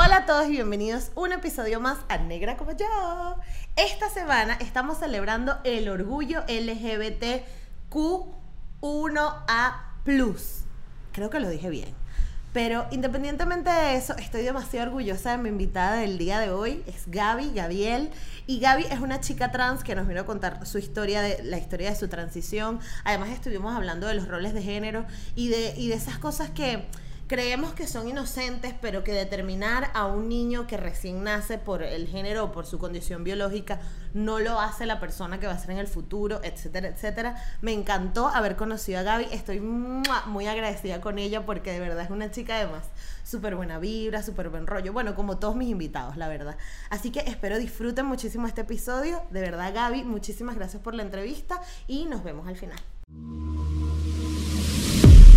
Hola a todos y bienvenidos a un episodio más a Negra como yo. Esta semana estamos celebrando el orgullo LGBTQ1A+. Creo que lo dije bien. Pero independientemente de eso, estoy demasiado orgullosa de mi invitada del día de hoy. Es Gaby, Gabriel. Y Gaby es una chica trans que nos vino a contar su historia, de, la historia de su transición. Además estuvimos hablando de los roles de género y de, y de esas cosas que creemos que son inocentes, pero que determinar a un niño que recién nace por el género o por su condición biológica no lo hace la persona que va a ser en el futuro, etcétera, etcétera. Me encantó haber conocido a Gaby. Estoy muy agradecida con ella porque de verdad es una chica además súper buena vibra, súper buen rollo. Bueno, como todos mis invitados, la verdad. Así que espero disfruten muchísimo este episodio. De verdad, Gaby, muchísimas gracias por la entrevista y nos vemos al final.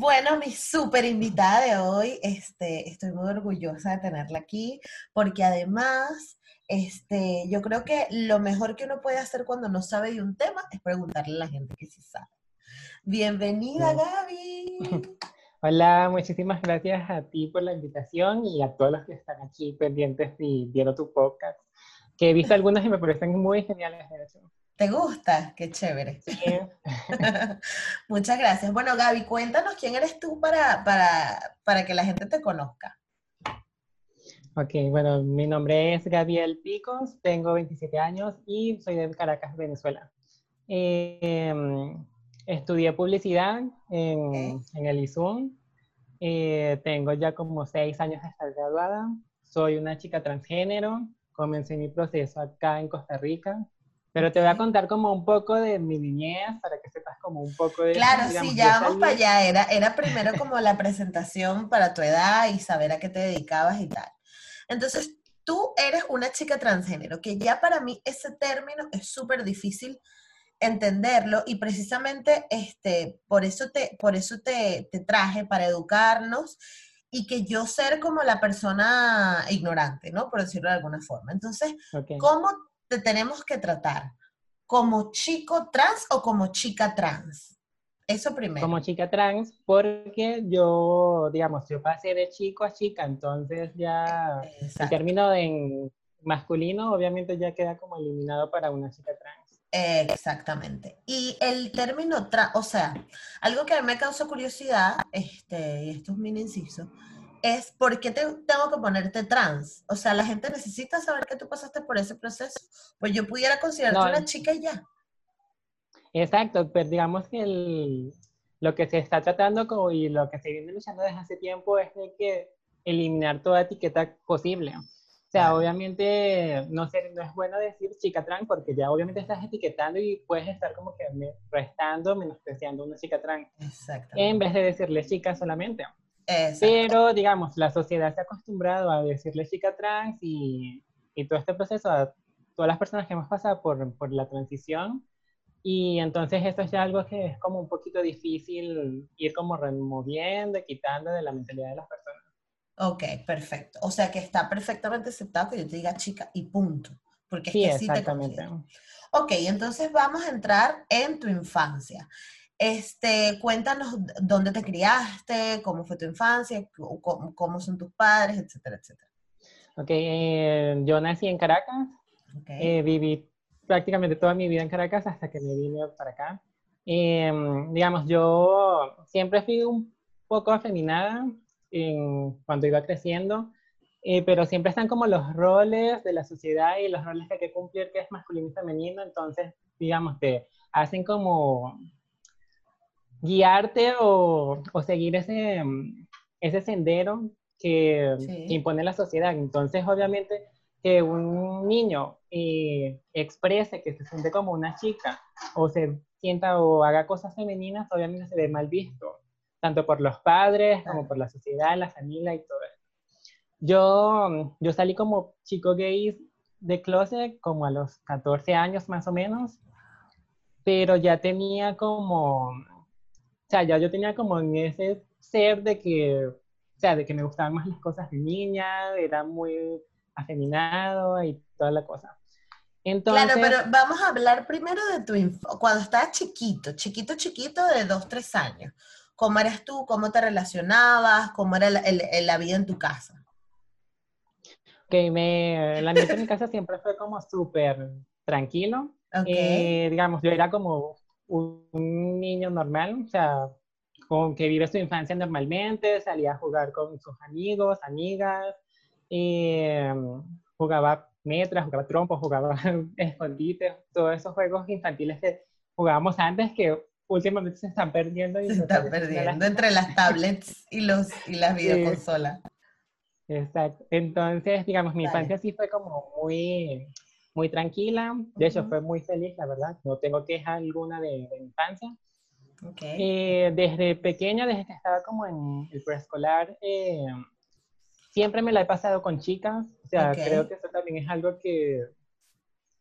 Bueno, mi súper invitada de hoy, este, estoy muy orgullosa de tenerla aquí, porque además, este, yo creo que lo mejor que uno puede hacer cuando no sabe de un tema es preguntarle a la gente que sí sabe. Bienvenida, Gaby. Hola, muchísimas gracias a ti por la invitación y a todos los que están aquí pendientes y viendo tu podcast, que he visto algunos y me parecen muy geniales. De hecho. ¿Te gusta? Qué chévere. Muchas gracias. Bueno, Gaby, cuéntanos quién eres tú para, para, que la gente te conozca. Ok, bueno, mi nombre es Gabriel Picos, tengo 27 años y soy de Caracas, Venezuela. Em, estudié publicidad en, el ISUM. Eh, tengo ya como seis años de estar graduada. Soy una chica transgénero. Comencé mi proceso acá en Costa Rica pero te voy a contar como un poco de mi niñez para que sepas como un poco de... Claro, sí, ya vamos para allá. Era, era primero como la presentación para tu edad y saber a qué te dedicabas y tal. Entonces, tú eres una chica transgénero, que ya para mí ese término es súper difícil entenderlo y precisamente este, por eso, te, por eso te, te traje, para educarnos y que yo ser como la persona ignorante, ¿no? Por decirlo de alguna forma. Entonces, ¿cómo te tenemos que tratar? ¿Como chico trans o como chica trans? Eso primero. Como chica trans, porque yo, digamos, yo pasé de chico a chica, entonces ya el término en masculino obviamente ya queda como eliminado para una chica trans. Exactamente. Y el término trans, o sea, algo que a mí me causó curiosidad, este, y esto es mi inciso, es por qué te, tengo que ponerte trans. O sea, la gente necesita saber que tú pasaste por ese proceso. Pues yo pudiera considerarte una chica y ya. Exacto, pero digamos que el, lo que se está tratando como, y lo que se viene luchando desde hace tiempo es de que eliminar toda etiqueta posible. O sea, obviamente no, sé, no es bueno decir chica trans porque ya obviamente estás etiquetando y puedes estar como que restando, menospreciando a una chica trans. En vez de decirle chica solamente. Pero, digamos, la sociedad se ha acostumbrado a decirle chica trans y, y, todo este proceso a todas las personas que hemos pasado por, por la transición. Y entonces esto es ya algo que es como un poquito difícil ir como removiendo, quitando de la mentalidad de las personas. Ok, perfecto. O sea que está perfectamente aceptado que yo te diga chica y punto. Porque es sí, que sí exactamente. ok, entonces vamos a entrar en tu infancia. Este, cuéntanos dónde te criaste, cómo fue tu infancia, cómo, son tus padres, etcétera, etcétera. Ok, eh, yo nací en Caracas, eh, viví prácticamente toda mi vida en Caracas hasta que me vine para acá. Em, digamos, yo siempre fui un poco afeminada en, cuando iba creciendo, eh, pero siempre están como los roles de la sociedad y los roles que hay que cumplir, que es masculino y femenino, entonces, digamos, te hacen como guiarte o, o seguir ese, ese sendero que, impone la sociedad. Entonces, obviamente, que un niño eh, exprese que se siente como una chica o se sienta o haga cosas femeninas, obviamente se ve mal visto, tanto por los padres como por la sociedad, la familia y todo eso. Yo, yo salí como chico gay de closet como a los 14 años más o menos, pero ya tenía como, o sea, ya yo tenía como en ese ser de que, o sea, de que me gustaban más las cosas de niña, era muy afeminado y toda la cosa. Entonces, claro, pero vamos a hablar primero de tu cuando estabas chiquito, chiquito, chiquito, de dos, tres años. ¿Cómo eras tú? ¿Cómo te relacionabas? ¿Cómo era la, la vida en tu casa? Que me, el ambiente en mi casa siempre fue como súper tranquilo. Eh, digamos, yo era como un, niño normal, o sea, con que vive su infancia normalmente, salía a jugar con sus amigos, amigas, eh, jugaba metras, jugaba trompo, jugaba escondites, todos esos juegos infantiles que jugábamos antes que últimamente se están perdiendo. Y se están perdiendo entre las tablets y, los, y las videoconsolas. Exacto. Entonces, digamos, mi infancia sí fue como muy, muy tranquila. De hecho, fue muy feliz, la verdad. No tengo queja alguna de, mi infancia. Okay. Eh, desde pequeña, desde que estaba como en el preescolar, eh, siempre me la he pasado con chicas. O sea, creo que eso también es algo que,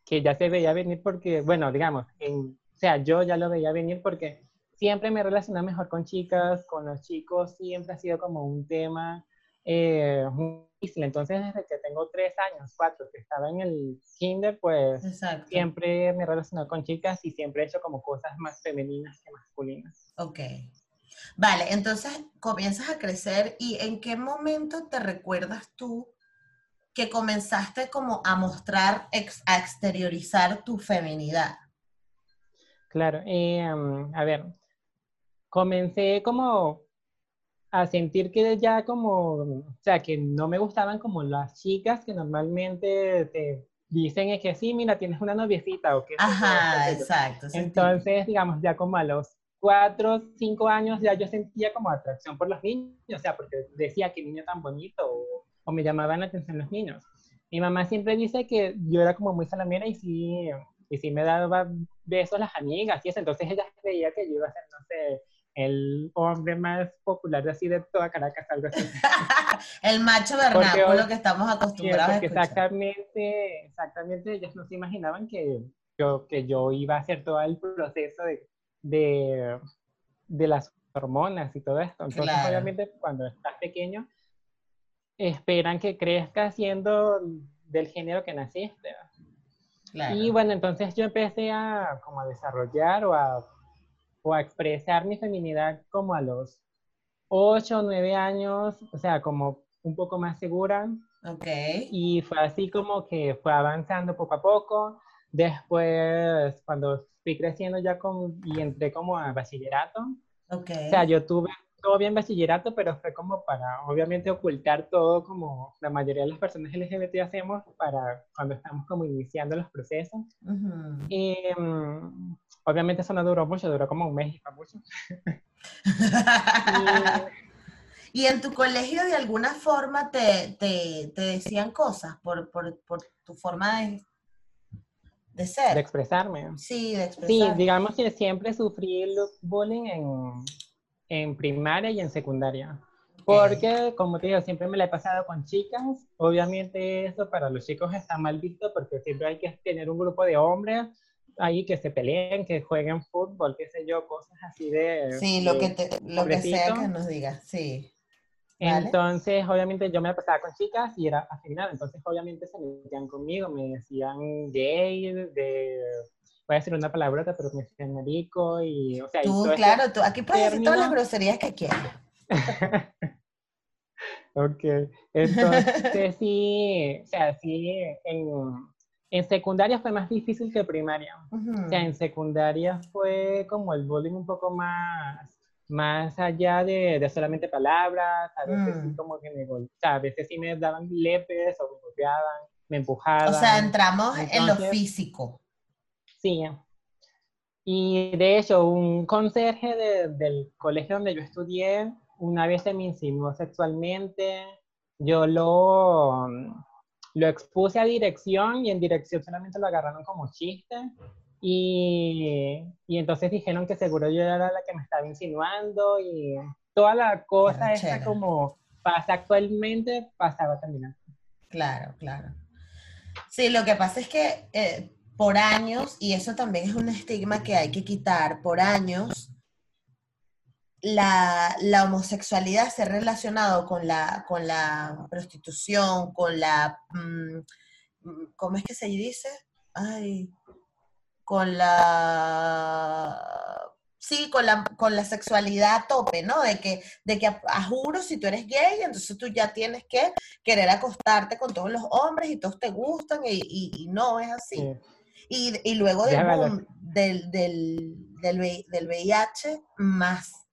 que ya se veía venir porque, bueno, digamos, en, o sea, yo ya lo veía venir porque siempre me relacioné mejor con chicas, con los chicos, siempre ha sido como un tema eh, muy difícil. Entonces, desde que tengo tres años, cuatro, que estaba en el kinder, pues siempre me he relacionado con chicas y siempre he hecho como cosas más femeninas que masculinas. Ok. Vale, entonces comienzas a crecer y ¿en qué momento te recuerdas tú que comenzaste como a mostrar, a exteriorizar tu feminidad? Claro, eh, a ver, comencé como a sentir que ya como, o sea, que no me gustaban como las chicas que normalmente te dicen que sí, mira, tienes una noviecita o que... Ajá, exacto. Entonces, digamos, ya como a los cuatro, cinco años ya yo sentía como atracción por los niños, o sea, porque decía que niño tan bonito o, o me llamaban la atención los niños. Mi mamá siempre dice que yo era como muy salamera y sí, y sí me daba besos las amigas y eso, entonces ella creía que yo iba a ser, no sé, el hombre más popular así de toda Caracas, algo así. el macho vernáculo que estamos acostumbrados a escuchar. Exactamente, exactamente, ellos no se imaginaban que yo, que yo iba a hacer todo el proceso de, de, de las hormonas y todo esto. Entonces, obviamente, cuando estás pequeño, esperan que crezcas siendo del género que naciste. Y bueno, entonces yo empecé a como a desarrollar o a o a expresar mi feminidad como a los 8 o 9 años, o sea, como un poco más segura. Ok. Y fue así como que fue avanzando poco a poco. Después, cuando fui creciendo ya con, y entré como a bachillerato, okay. o sea, yo tuve todo bien bachillerato, pero fue como para, obviamente, ocultar todo como la mayoría de las personas LGBT hacemos para cuando estamos como iniciando los procesos. Y mm, obviamente eso no duró mucho, duró como un mes y mucho. y, en tu colegio de alguna forma te, te, te decían cosas por, por, por, tu forma de, de ser? De expresarme. Sí, de expresarme. Sí, digamos que siempre sufrí el bullying en en primaria y en secundaria. Porque, como te digo, siempre me la he pasado con chicas. Obviamente eso para los chicos está mal visto porque siempre hay que tener un grupo de hombres ahí que se peleen, que jueguen fútbol, qué sé yo, cosas así de... Sí, lo, que, te, lo que sea que nos digas, sí. Entonces, obviamente yo me la pasaba con chicas y era afeminada, entonces obviamente se metían conmigo, me decían gay, de voy a decir una palabrota, pero me decían marico y, o sea... Tú, claro, tú, aquí puedes decir todas las groserías que quieras. ok, entonces sí, o sea, sí, en, en secundaria fue más difícil que primaria. O sea, en secundaria fue como el bullying un poco más, más allá de, de solamente palabras, a veces sí mm. como que me, o sea, a veces sí me daban lepes o me golpeaban, me empujaban. O sea, entramos en lo físico. Sí. Y de hecho, un conserje del colegio donde yo estudié una vez se me insinuó sexualmente. Yo lo, lo expuse a dirección y en dirección solamente lo agarraron como chiste. Y, y, entonces dijeron que seguro yo era la que me estaba insinuando y toda la cosa esta como pasa actualmente pasaba también. Claro, claro. Sí, lo que pasa es que eh, por años, y eso también es un estigma que hay que quitar, por años, la, la homosexualidad se ha relacionado con la, con la prostitución, con la, mm, ¿cómo es que se dice? Ay, con la sí, con la, con la sexualidad a tope, ¿no? De que, de que a, juro, si tú eres gay, entonces tú ya tienes que querer acostarte con todos los hombres y todos te gustan y, no es así. Y, luego del, del, del, del, VIH, más.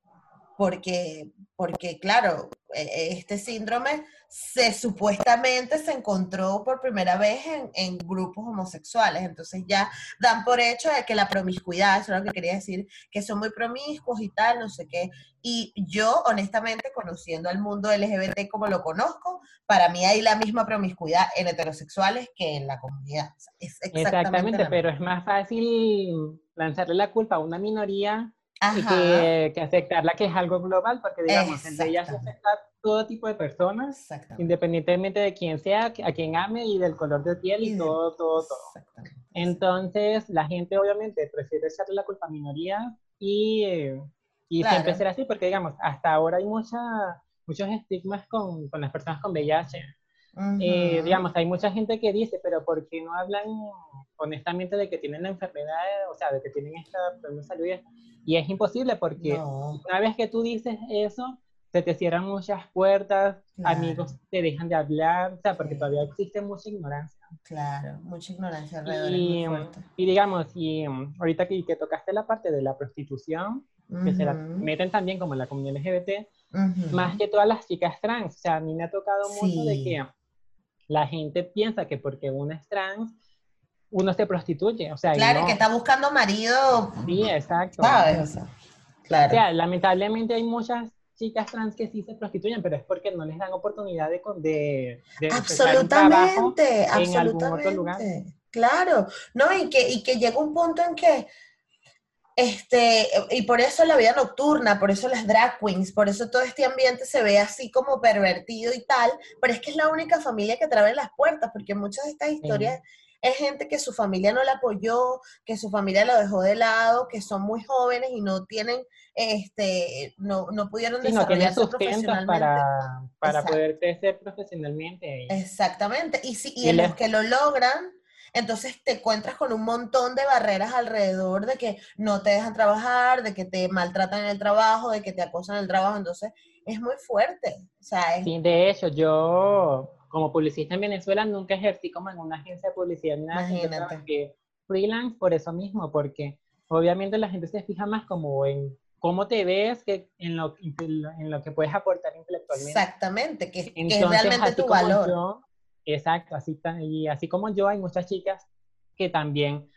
Porque, porque, claro, e, e, este síndrome se supuestamente se encontró por primera vez en, grupos homosexuales. Entonces ya dan por hecho de que la promiscuidad, eso es lo que quería decir, que son muy promiscuos y tal, no sé qué. Y yo, honestamente, conociendo al mundo LGBT como lo conozco, para mí hay la misma promiscuidad en heterosexuales que en la comunidad. exactamente, pero es más fácil lanzarle la culpa a una minoría que, que, aceptarla que es algo global, porque digamos, el VIH afecta todo tipo de personas, independientemente de quién sea, a quien ame y del color de piel y, todo, todo, todo. Entonces, la gente obviamente prefiere echarle la culpa a minoría y, eh, y siempre será así, porque digamos, hasta ahora hay mucha, muchos estigmas con, con las personas con VIH. Eh, digamos, hay mucha gente que dice, pero ¿por qué no hablan honestamente de que tienen la enfermedad, o sea, de que tienen esta problema de salud? Y es imposible porque una vez que tú dices eso, se te cierran muchas puertas, amigos te dejan de hablar, o sea, porque todavía existe mucha ignorancia. Claro, mucha ignorancia alrededor. Y, y digamos, y mm, ahorita que, que, tocaste la parte de la prostitución, que se la meten también como en la comunidad LGBT, más que todas las chicas trans, o sea, a mí me ha tocado mucho de que la gente piensa que porque uno es trans, uno se prostituye, o sea, claro, que está buscando marido. Sí, exacto. ¿Sabes? claro. O sea, lamentablemente hay muchas chicas trans que sí se prostituyen, pero es porque no les dan oportunidad de, de, de absolutamente, en algún otro lugar. Claro, no, y que, y que llega un punto en que, este, y por eso la vida nocturna, por eso las drag queens, por eso todo este ambiente se ve así como pervertido y tal, pero es que es la única familia que trae las puertas, porque muchas de estas historias es gente que su familia no la apoyó, que su familia lo dejó de lado, que son muy jóvenes y no tienen, este, no, no pudieron sí, desarrollarse no profesionalmente. para, para poder crecer profesionalmente. Exactamente. Y, si, y, en los que lo logran, entonces te encuentras con un montón de barreras alrededor de que no te dejan trabajar, de que te maltratan en el trabajo, de que te acosan en el trabajo. Entonces es muy fuerte. O sea, Sí, de hecho, yo como publicista en Venezuela nunca ejercí como en una agencia de publicidad ni nada, que freelance por eso mismo, porque obviamente la gente se fija más como en cómo te ves que en lo, en lo que puedes aportar intelectualmente. Exactamente, que, es realmente tu valor. exacto, así, y así como yo, hay muchas chicas que también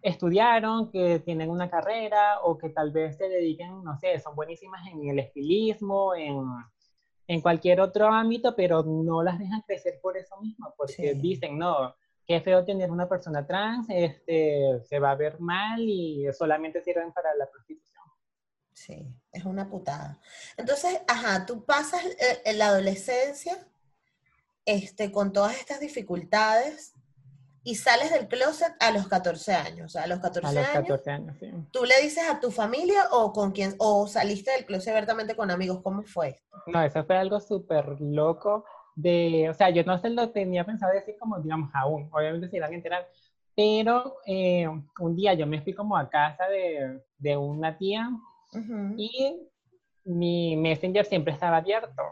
estudiaron, que tienen una carrera o que tal vez se dediquen, no sé, son buenísimas en el estilismo, en en cualquier otro ámbito, pero no las dejan crecer por eso mismo, porque dicen, no, qué feo tener una persona trans, este, se va a ver mal y solamente sirven para la prostitución. Sí, es una putada. Entonces, ajá, tú pasas eh, en la adolescencia este, con todas estas dificultades y sales del closet a los 14 años. O sea, a los 14, a los 14 años, sí. ¿Tú le dices a tu familia o con quién, o saliste del closet abiertamente con amigos? ¿Cómo fue esto? No, eso fue algo súper loco. De, o sea, yo no se lo tenía pensado decir como, digamos, aún. Obviamente se iban a enterar. Pero eh, un día yo me fui como a casa de, de una tía y mi Messenger siempre estaba abierto.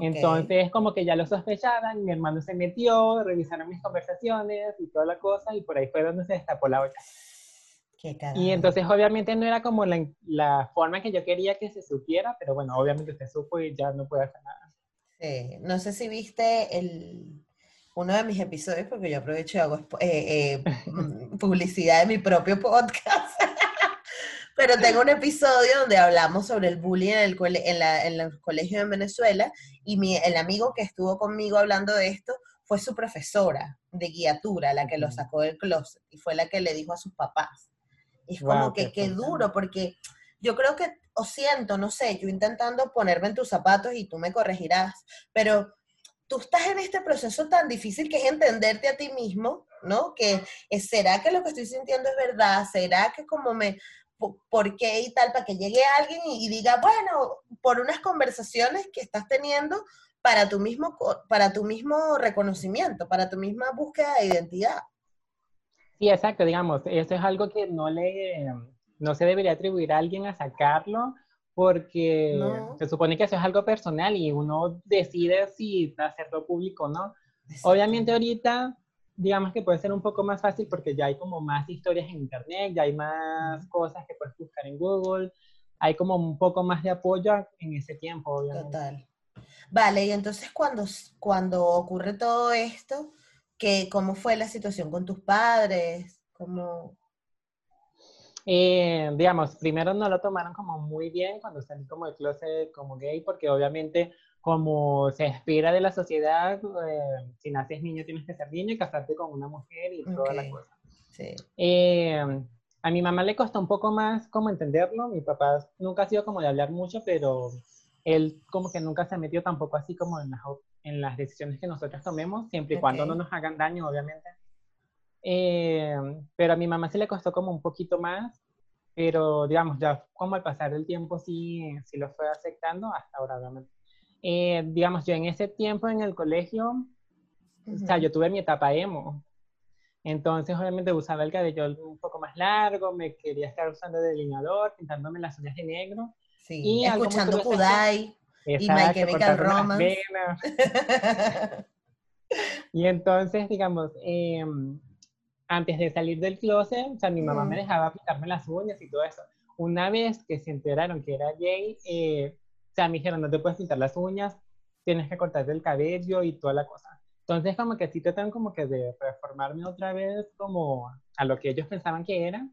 Entonces, como que ya lo sospechaban, mi hermano se metió, revisaron mis conversaciones y toda la cosa, y por ahí fue donde se destapó la olla. y entonces, obviamente, no era como la, la, forma que yo quería que se supiera, pero bueno, obviamente se supo y ya no puede hacer nada. Sí, no sé si viste el, uno de mis episodios, porque yo aprovecho y hago eh, eh, mm, publicidad de mi propio podcast. Pero tengo un episodio donde hablamos sobre el bullying en el, en la, en los colegios en Venezuela y mi, el amigo que estuvo conmigo hablando de esto fue su profesora de guiatura, la que lo sacó del closet y fue la que le dijo a sus papás. Y es como que qué duro, porque yo creo que, o siento, no sé, yo intentando ponerme en tus zapatos y tú me corregirás, pero tú estás en este proceso tan difícil que es entenderte a ti mismo, ¿no? Que será que lo que estoy sintiendo es verdad, será que como me, por, qué y tal, para que llegue alguien y, diga, bueno, por unas conversaciones que estás teniendo para tu mismo, para tu mismo reconocimiento, para tu misma búsqueda de identidad. Sí, exacto, digamos, eso es algo que no le, no se debería atribuir a alguien a sacarlo, porque se supone que eso es algo personal y uno decide si hacerlo público o no. Obviamente ahorita, digamos que puede ser un poco más fácil porque ya hay como más historias en internet, ya hay más cosas que puedes buscar en Google, hay como un poco más de apoyo en ese tiempo, obviamente. Total. Vale, y entonces cuando, cuando ocurre todo esto, ¿qué, ¿cómo fue la situación con tus padres? ¿Cómo, eh, digamos, primero no lo tomaron como muy bien cuando salí como de closet como gay, porque obviamente como se espera de la sociedad, eh, si naces niño tienes que ser niño y casarte con una mujer y toda la cosa. Sí. Eh, a mi mamá le costó un poco más como entenderlo, mi papá nunca ha sido como de hablar mucho, pero él como que nunca se ha metido tampoco así como en las, en las decisiones que nosotros tomemos, siempre y cuando no nos hagan daño, obviamente. Eh, pero a mi mamá sí le costó como un poquito más, pero digamos, ya como al pasar el tiempo sí, sí lo fue aceptando hasta ahora, obviamente. Eh, digamos, yo en ese tiempo en el colegio, o sea, yo tuve mi etapa emo. Entonces, obviamente, usaba el cabello un poco más largo, me quería estar usando delineador, pintándome las uñas de negro. Sí, y escuchando Kudai y My Chemical Romance. y entonces, digamos, eh, antes de salir del closet, o sea, mi mamá me dejaba pintarme las uñas y todo eso. Una vez que se enteraron que era gay, eh, sea, me dijeron, no te puedes pintar las uñas, tienes que cortarte el cabello y toda la cosa. Entonces, como que sí tratan como que de reformarme otra vez como a lo que ellos pensaban que era.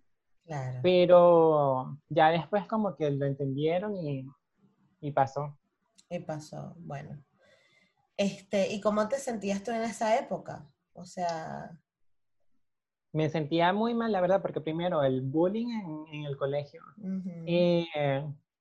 Claro. Pero ya después como que lo entendieron y, y pasó. Y pasó, bueno. Este, ¿y cómo te sentías tú en esa época? O sea, me sentía muy mal, la verdad, porque primero el bullying en, el colegio, eh,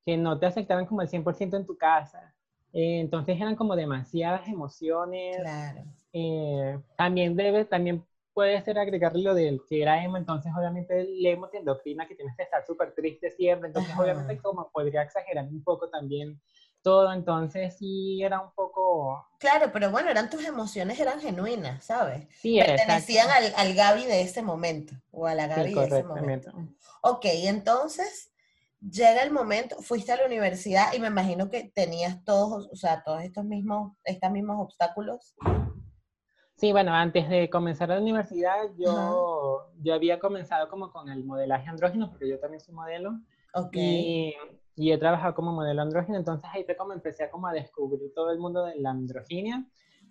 que no te aceptaban como el 100% en tu casa. Eh, entonces eran como demasiadas emociones. Claro. Eh, también debe, también puede ser agregarle lo del que era emo, entonces obviamente el emo te endocrina que tienes que estar súper triste siempre, entonces obviamente como podría exagerar un poco también todo, entonces sí era un poco... Claro, pero bueno, eran tus emociones, eran genuinas, ¿sabes? Sí, Pertenecían al, al, Gaby de ese momento, o a la Gaby de ese momento. Ok, entonces llega el momento, fuiste a la universidad y me imagino que tenías todos, o sea, todos estos mismos, estos mismos obstáculos. Sí, bueno, antes de comenzar la universidad, yo, yo había comenzado como con el modelaje andrógeno, porque yo también soy modelo. Ok. Y y he trabajado como modelo andrógeno, entonces ahí fue como empecé como a descubrir todo el mundo de la androginia.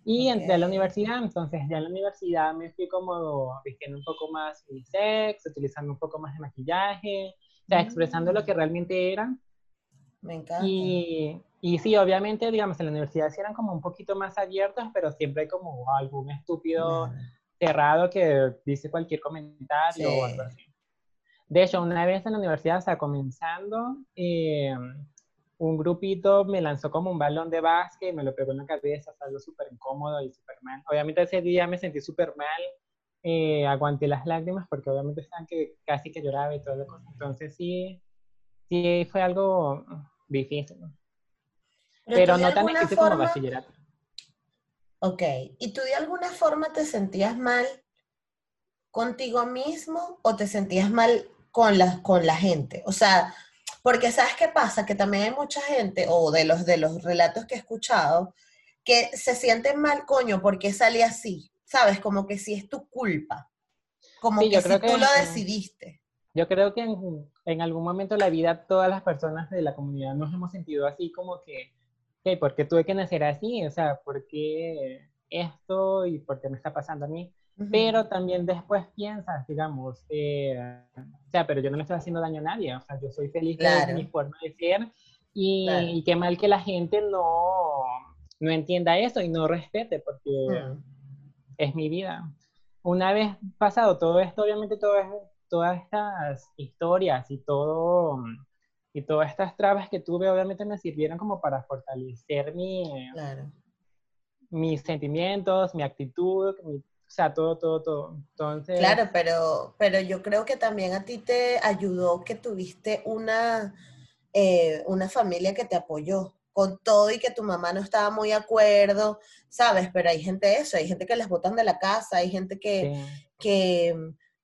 Y entré a la universidad, entonces ya en la universidad me fui como vistiendo un poco más unisex, utilizando un poco más de maquillaje, o sea, expresando lo que realmente era. Me encanta. Y, y sí, obviamente, digamos, en la universidad sí eran como un poquito más abiertos, pero siempre hay como algún estúpido cerrado que dice cualquier comentario o algo así. De hecho, una vez en la universidad, o sea, comenzando, eh, un grupito me lanzó como un balón de básquet y me lo pegó en la cabeza, algo súper incómodo y súper mal. Obviamente ese día me sentí súper mal, eh, aguanté las lágrimas porque obviamente estaban que casi que lloraba y todo lo cosa. Entonces sí, sí fue algo difícil. Pero, no tan difícil como bachillerato. Ok, ¿y tú de alguna forma te sentías mal contigo mismo o te sentías mal con la, con la gente. O sea, porque ¿sabes qué pasa? Que también hay mucha gente, o de los, de los relatos que he escuchado, que se sienten mal, coño, porque salí así, ¿sabes? Como que si es tu culpa. Como que si tú lo decidiste. Yo creo que en, en, algún momento de la vida todas las personas de la comunidad nos hemos sentido así como que, hey, ¿por qué tuve que nacer así? O sea, ¿por qué esto y por qué me está pasando a mí? Pero también después piensas, digamos, eh, o sea, pero yo no le estoy haciendo daño a nadie, o sea, yo soy feliz de mi forma de ser y, qué mal que la gente no, no entienda eso y no respete porque mm. Es mi vida. Una vez pasado todo esto, obviamente todo todas estas historias y todo y todas estas trabas que tuve obviamente me sirvieron como para fortalecer mi, claro mis sentimientos, mi actitud, o sea, todo, todo, todo. Entonces... Claro, pero, pero yo creo que también a ti te ayudó que tuviste una, eh, una familia que te apoyó con todo y que tu mamá no estaba muy de acuerdo, ¿sabes? Pero hay gente eso, hay gente que les botan de la casa, hay gente que, que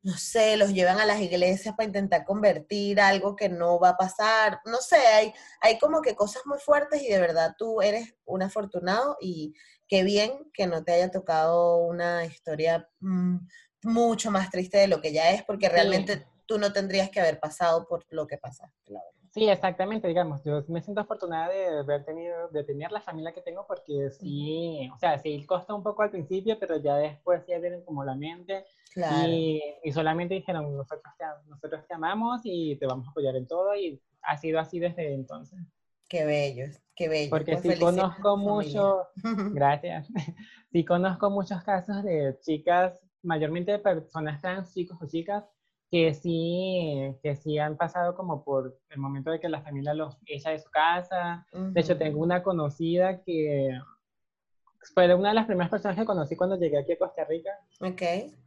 no sé, los llevan a las iglesias para intentar convertir algo que no va a pasar. No sé, hay, hay como que cosas muy fuertes y de verdad tú eres un afortunado y qué bien que no te haya tocado una historia mm, mucho más triste de lo que ya es, porque realmente tú no tendrías que haber pasado por lo que pasaste, la verdad. Sí, exactamente, digamos, yo me siento afortunada de haber tenido, de tener la familia que tengo porque sí, o sea, sí costó un poco al principio, pero ya después ya vienen como la mente y, y, solamente dijeron, nosotros te, nosotros te amamos y te vamos a apoyar en todo y ha sido así desde entonces. Qué bello, qué bello. Porque pues sí conozco mucho, gracias, sí conozco muchos casos de chicas, mayormente de personas trans, chicos o chicas, que sí, que sí han pasado como por el momento de que la familia los echa de su casa. De hecho, tengo una conocida que fue una de las primeras personas que conocí cuando llegué aquí a Costa Rica. Ok.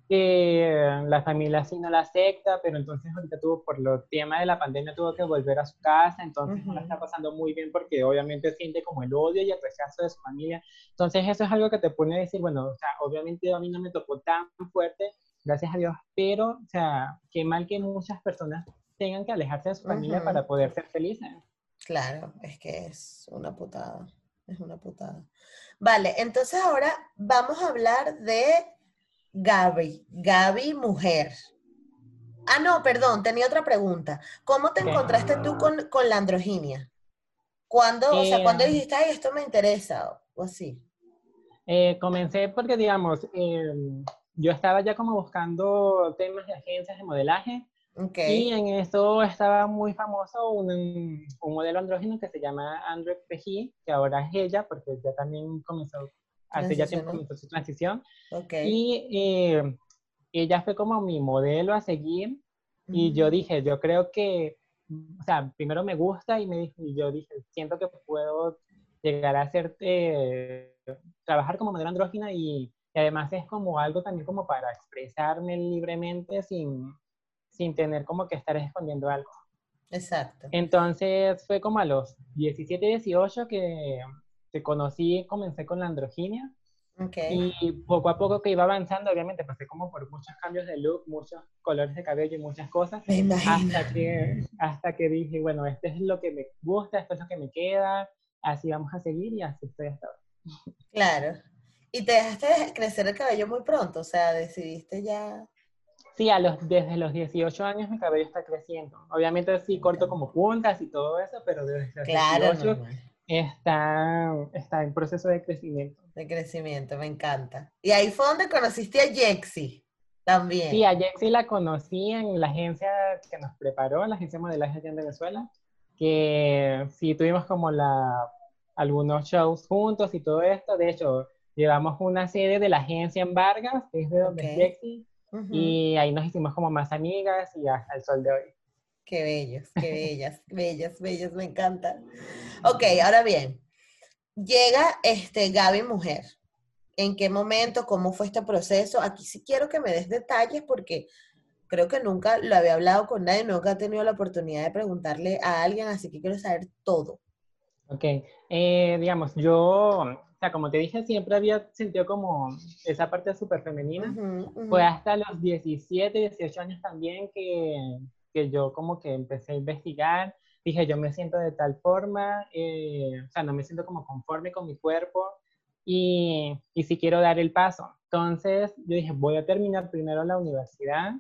Que la familia sí no la acepta, pero entonces ahorita tuvo, por lo tema de la pandemia, tuvo que volver a su casa, entonces no la está pasando muy bien porque obviamente siente como el odio y el rechazo de su familia. Entonces eso es algo que te pone a decir, bueno, o sea, obviamente a mí no me tocó tan fuerte, gracias a Dios, pero, o sea, qué mal que muchas personas tengan que alejarse de su familia para poder ser felices. Claro, es que es una putada, es una putada. Vale, entonces ahora vamos a hablar de Gaby, Gaby mujer. Ah, no, perdón, tenía otra pregunta. ¿Cómo te encontraste tú con, con, la androginia? ¿Cuándo, o sea, cuando eh, dijiste, ay, esto me interesa o así? Eh, comencé porque, digamos, eh, yo estaba ya como buscando temas de agencias de modelaje. Y en eso estaba muy famoso un, un modelo andrógeno que se llama Andrew Peji, que ahora es ella, porque ya también comenzó, hace ya tiempo comenzó su transición. Y eh, ella fue como mi modelo a seguir. Y yo dije, yo creo que, o sea, primero me gusta y, me, y yo dije, siento que puedo llegar a hacer, eh, trabajar como modelo andrógina y y además es como algo también como para expresarme libremente sin, sin tener como que estar escondiendo algo. Exacto. Entonces fue como a los 17, 18 que te conocí, comencé con la androginia. Okay. Y poco a poco que iba avanzando, obviamente pasé como por muchos cambios de look, muchos colores de cabello y muchas cosas. hasta que, hasta que dije, bueno, esto es lo que me gusta, esto es lo que me queda, así vamos a seguir y así estoy hasta ahora. Claro. ¿Y te dejaste crecer el cabello muy pronto? O sea, decidiste ya... Sí, a los, desde los 18 años mi cabello está creciendo. Obviamente sí corto como puntas y todo eso, pero desde los claro, 18 está, está en proceso de crecimiento. De crecimiento, me encanta. Y ahí fue donde conociste a Jexi también. Sí, a Jexi la conocí en la agencia que nos preparó, la agencia de modelaje allá en Venezuela, que sí tuvimos como la, algunos shows juntos y todo esto. De hecho, llevamos una sede de la agencia en Vargas, que es de donde es Lexi, y ahí nos hicimos como más amigas y hasta el sol de hoy. Qué bellos, qué bellas, bellas, bellas, me encanta. Ok, ahora bien, llega este Gaby Mujer. ¿En qué momento? ¿Cómo fue este proceso? Aquí sí quiero que me des detalles porque creo que nunca lo había hablado con nadie, nunca he tenido la oportunidad de preguntarle a alguien, así que quiero saber todo. Ok, eh, digamos, yo sea, como te dije, siempre había sentido como esa parte súper femenina. Fue hasta los 17, 18 años también que, que, yo como que empecé a investigar. Dije, yo me siento de tal forma, eh, o sea, no me siento como conforme con mi cuerpo y, y si quiero dar el paso. Entonces, yo dije, voy a terminar primero la universidad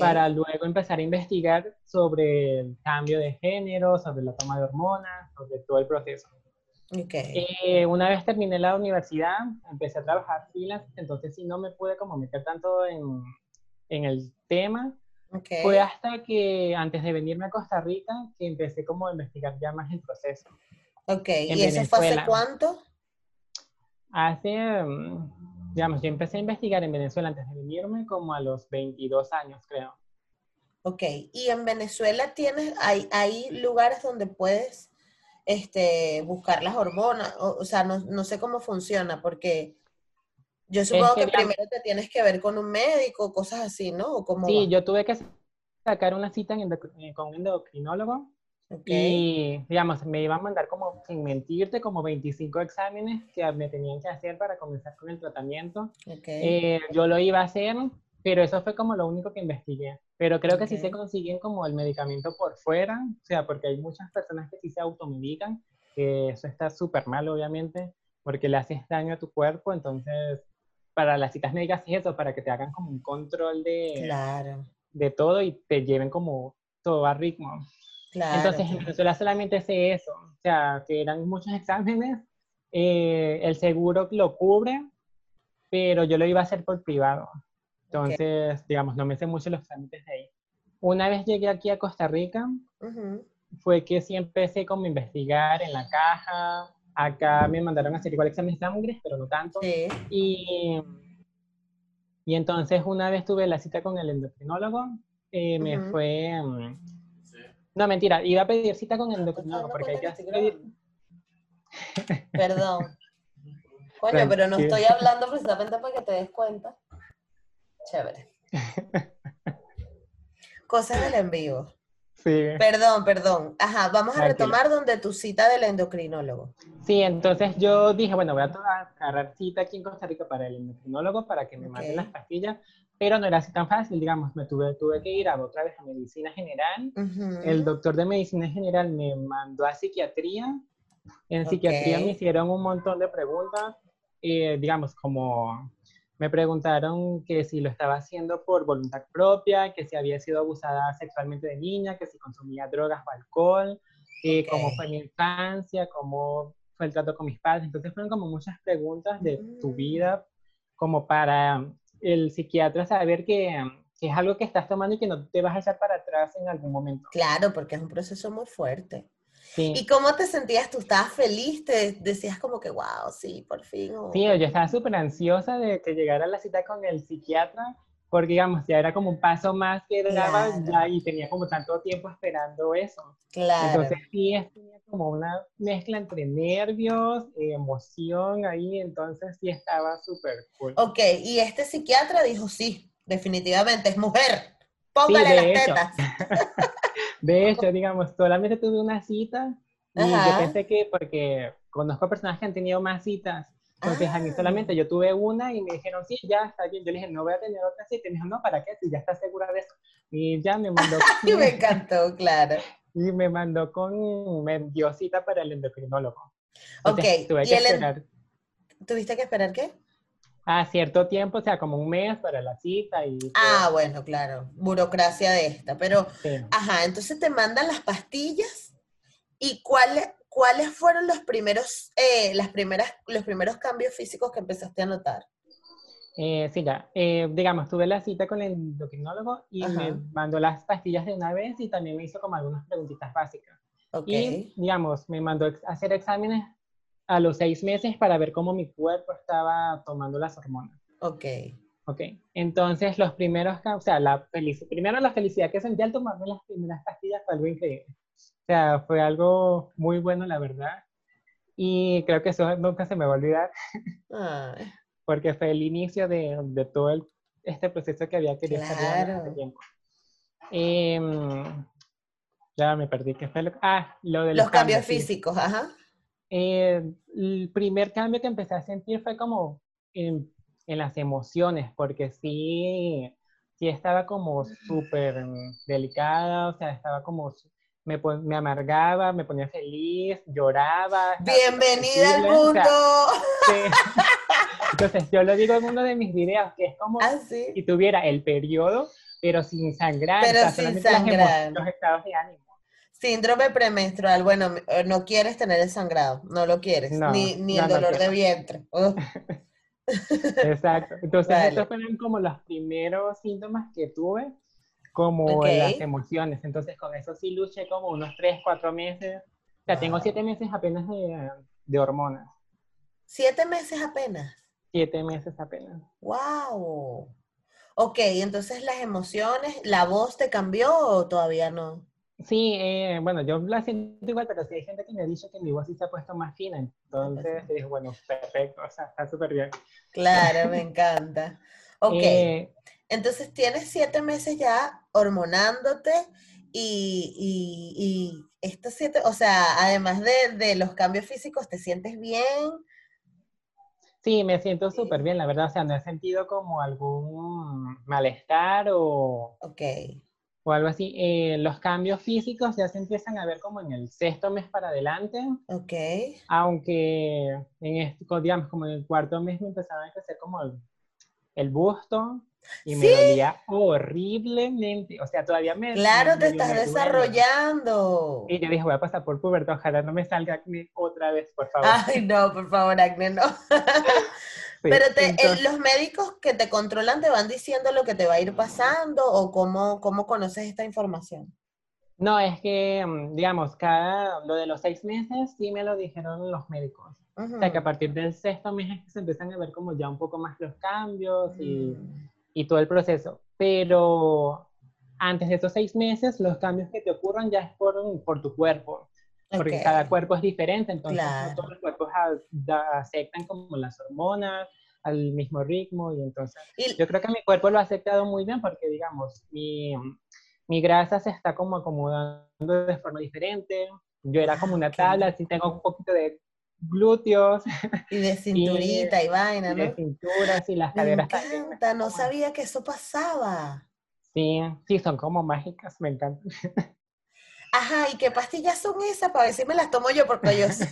para luego empezar a investigar sobre el cambio de género, sobre la toma de hormonas, sobre todo el proceso. Okay. Eh, una vez terminé la universidad, empecé a trabajar freelance, entonces sí no me pude como meter tanto en, en el tema. Okay. Fue hasta que antes de venirme a Costa Rica que empecé como a investigar ya más el proceso. Ok, ¿y eso fue hace cuánto? Hace, mm, digamos, yo empecé a investigar en Venezuela antes de venirme como a los 22 años, creo. Ok, ¿y en Venezuela tienes, hay, hay lugares donde puedes este, buscar las hormonas, o, o sea, no, no sé cómo funciona, porque yo supongo que primero te tienes que ver con un médico, cosas así, ¿no? ¿O cómo Sí, va? yo tuve que sacar una cita en eh, con un endocrinólogo Ok, y, digamos, me iban a mandar como, sin mentirte, como 25 exámenes que me tenían que hacer para comenzar con el tratamiento. ok. Eh, yo lo iba a hacer, pero eso fue como lo único que investigué. Pero creo que sí se consiguen como el medicamento por fuera, o sea, porque hay muchas personas que sí se automedican, que eso está súper mal, obviamente, porque le haces daño a tu cuerpo, entonces, para las citas médicas es eso, para que te hagan como un control de, Claro, de todo y te lleven como todo a ritmo. claro. Entonces, en claro. Venezuela solamente sé eso, o sea, que eran muchos exámenes, eh, el seguro lo cubre, pero yo lo iba a hacer por privado. Entonces, digamos, no me sé mucho los trámites de ahí. Una vez llegué aquí a Costa Rica, fue que sí empecé como a investigar en la caja. Acá me mandaron a hacer igual exámenes de sangre, pero no tanto. Sí, Y, y entonces una vez tuve la cita con el endocrinólogo, eh, me fue... mm, No, mentira, iba a pedir cita con el endocrinólogo dando porque hay que estoy Perdón. Coño, pero no estoy hablando precisamente para que te des cuenta. Chévere. Cosas del en vivo. Sí. Perdón, perdón. Ajá, vamos a retomar donde tu cita del endocrinólogo. Sí, entonces yo dije, bueno, voy a agarrar cita aquí en Costa Rica para el endocrinólogo para que me manden Ok. las pastillas, pero no era así tan fácil, digamos, me tuve, tuve que ir a otra vez a medicina general. El doctor de medicina general me mandó a psiquiatría. En psiquiatría me hicieron un montón de preguntas, eh, digamos, como me preguntaron que si lo estaba haciendo por voluntad propia, que si había sido abusada sexualmente de niña, que si consumía drogas o alcohol, eh, cómo fue mi infancia, cómo fue el trato con mis padres. Entonces fueron como muchas preguntas de tu Mm. vida, como para el psiquiatra saber que, que es algo que estás tomando y que no te vas a echar para atrás en algún momento. Claro, porque es un proceso muy fuerte. Sí. ¿Y cómo te sentías? ¿Tú estabas feliz? ¿Te decías como que, wow, sí, por fin? o- Sí, yo estaba súper ansiosa de que llegara la cita con el psiquiatra, porque digamos, ya era como un paso más que daba Claro. ya, y tenía como tanto tiempo esperando eso. Claro. Entonces sí, tenía como una mezcla entre nervios, eh, emoción ahí, entonces sí estaba súper cool. Ok, y este psiquiatra dijo, sí, definitivamente, es mujer. Póngale de las hecho. tetas. De hecho, digamos, solamente tuve una cita y Ajá. yo pensé que, porque conozco personas que han tenido más citas, entonces a mí Ah. solamente yo tuve una y me dijeron, sí, ya está bien. Yo le dije, no voy a tener otra cita. Y me dijo, no, ¿para qué? Si ya estás segura de eso. Y ya me mandó, Y me encantó, claro. y me mandó con, me dio cita para el endocrinólogo. Ok, Entonces, tuve y que el esperar ¿Tuviste que esperar qué? A cierto tiempo, o sea, como un mes para la cita y todo. Ah, bueno, claro, burocracia de esta. Pero, Sí. ajá, entonces te mandan las pastillas y cuáles cuáles fueron los primeros, eh, las primeras, los primeros cambios físicos que empezaste a notar. Eh, sí, ya. Eh, digamos, tuve la cita con el endocrinólogo y me mandó las pastillas de una vez y también me hizo como algunas preguntitas básicas. Y, digamos, me mandó a hacer exámenes a los seis meses para ver cómo mi cuerpo estaba tomando las hormonas. ok. Ok, entonces los primeros, o sea, la felic- primero la felicidad que sentí al tomarme las primeras pastillas fue algo increíble. O sea, fue algo muy bueno, la verdad. Y creo que eso nunca se me va a olvidar Ay, porque fue el inicio de, de todo el- este proceso que había querido llevando hace Claro. tiempo. Em, ya me perdí, ¿qué fue lo Ah, lo de los cambios sí. físicos, ajá. Eh, el primer cambio que empecé a sentir fue como en, en las emociones, porque sí, sí estaba como súper delicada, o sea, estaba como, me, me amargaba, me ponía feliz, lloraba. Bienvenida al o mundo. sea, sí. Entonces, yo lo digo en uno de mis videos, que es como Así. si tuviera el periodo, pero sin sangrar, Pero o sea, sin solamente las emo- sangrar. los estados de ánimo. Síndrome premenstrual, bueno, eh, no quieres tener el sangrado, no lo quieres, No, ni, ni no, el no dolor de vientre. Exacto. Entonces, Vale. estos fueron como los primeros síntomas que tuve, como las emociones. Entonces, con eso sí luché como unos 3, 4 meses. O sea, tengo Wow. 7 meses apenas de, de hormonas. Siete meses apenas. 7 meses apenas. ¡Wow! Ok, entonces las emociones, ¿la voz te cambió o todavía no? Sí, eh, bueno, yo la siento igual, pero sí hay gente que me ha dicho que mi voz sí se ha puesto más fina, entonces dije, bueno, perfecto, o sea, está súper bien. Claro, me encanta. Ok, eh, entonces tienes siete meses ya hormonándote y, y, y estos siete, o sea, además de, de, los cambios físicos, ¿te sientes bien? Sí, me siento súper bien, la verdad, o sea, no he sentido como algún malestar o... Ok o algo así. Eh, los cambios físicos ya se empiezan a ver como en el sexto mes para adelante. Ok. Aunque en este, digamos, como en el cuarto mes me empezaba a crecer como el, el busto y me dolía horriblemente. O sea, todavía me. Claro, te estás desarrollando. Y yo dije, voy a pasar por pubertad, ojalá no me salga acné otra vez, por favor. Ay, no, por favor, acné, no. Pero te, los médicos que te controlan te van diciendo lo que te va a ir pasando o cómo, cómo conoces esta información. No, es que, mm, digamos, cada, lo de los seis meses sí me lo dijeron los médicos. O sea, que a partir del sexto mes es que se empiezan a ver como ya un poco más los cambios y, mm. y todo el proceso. Pero antes de esos seis meses, los cambios que te ocurran ya es por, por tu cuerpo. Porque cada cuerpo es diferente, entonces todos los cuerpos aceptan como las hormonas al mismo ritmo y entonces yo creo que mi cuerpo lo ha aceptado muy bien porque digamos, mi, mi grasa se está como acomodando de forma diferente, yo era como una ah, tabla, así tengo un poquito de glúteos. Y de cinturita y, vaina, ¿no? de cinturas y las caderas me encanta, no sabía que eso pasaba. Sí, sí, son como mágicas, me encantan. Ajá, ¿y qué pastillas son esas? Para ver si me las tomo yo, porque yo...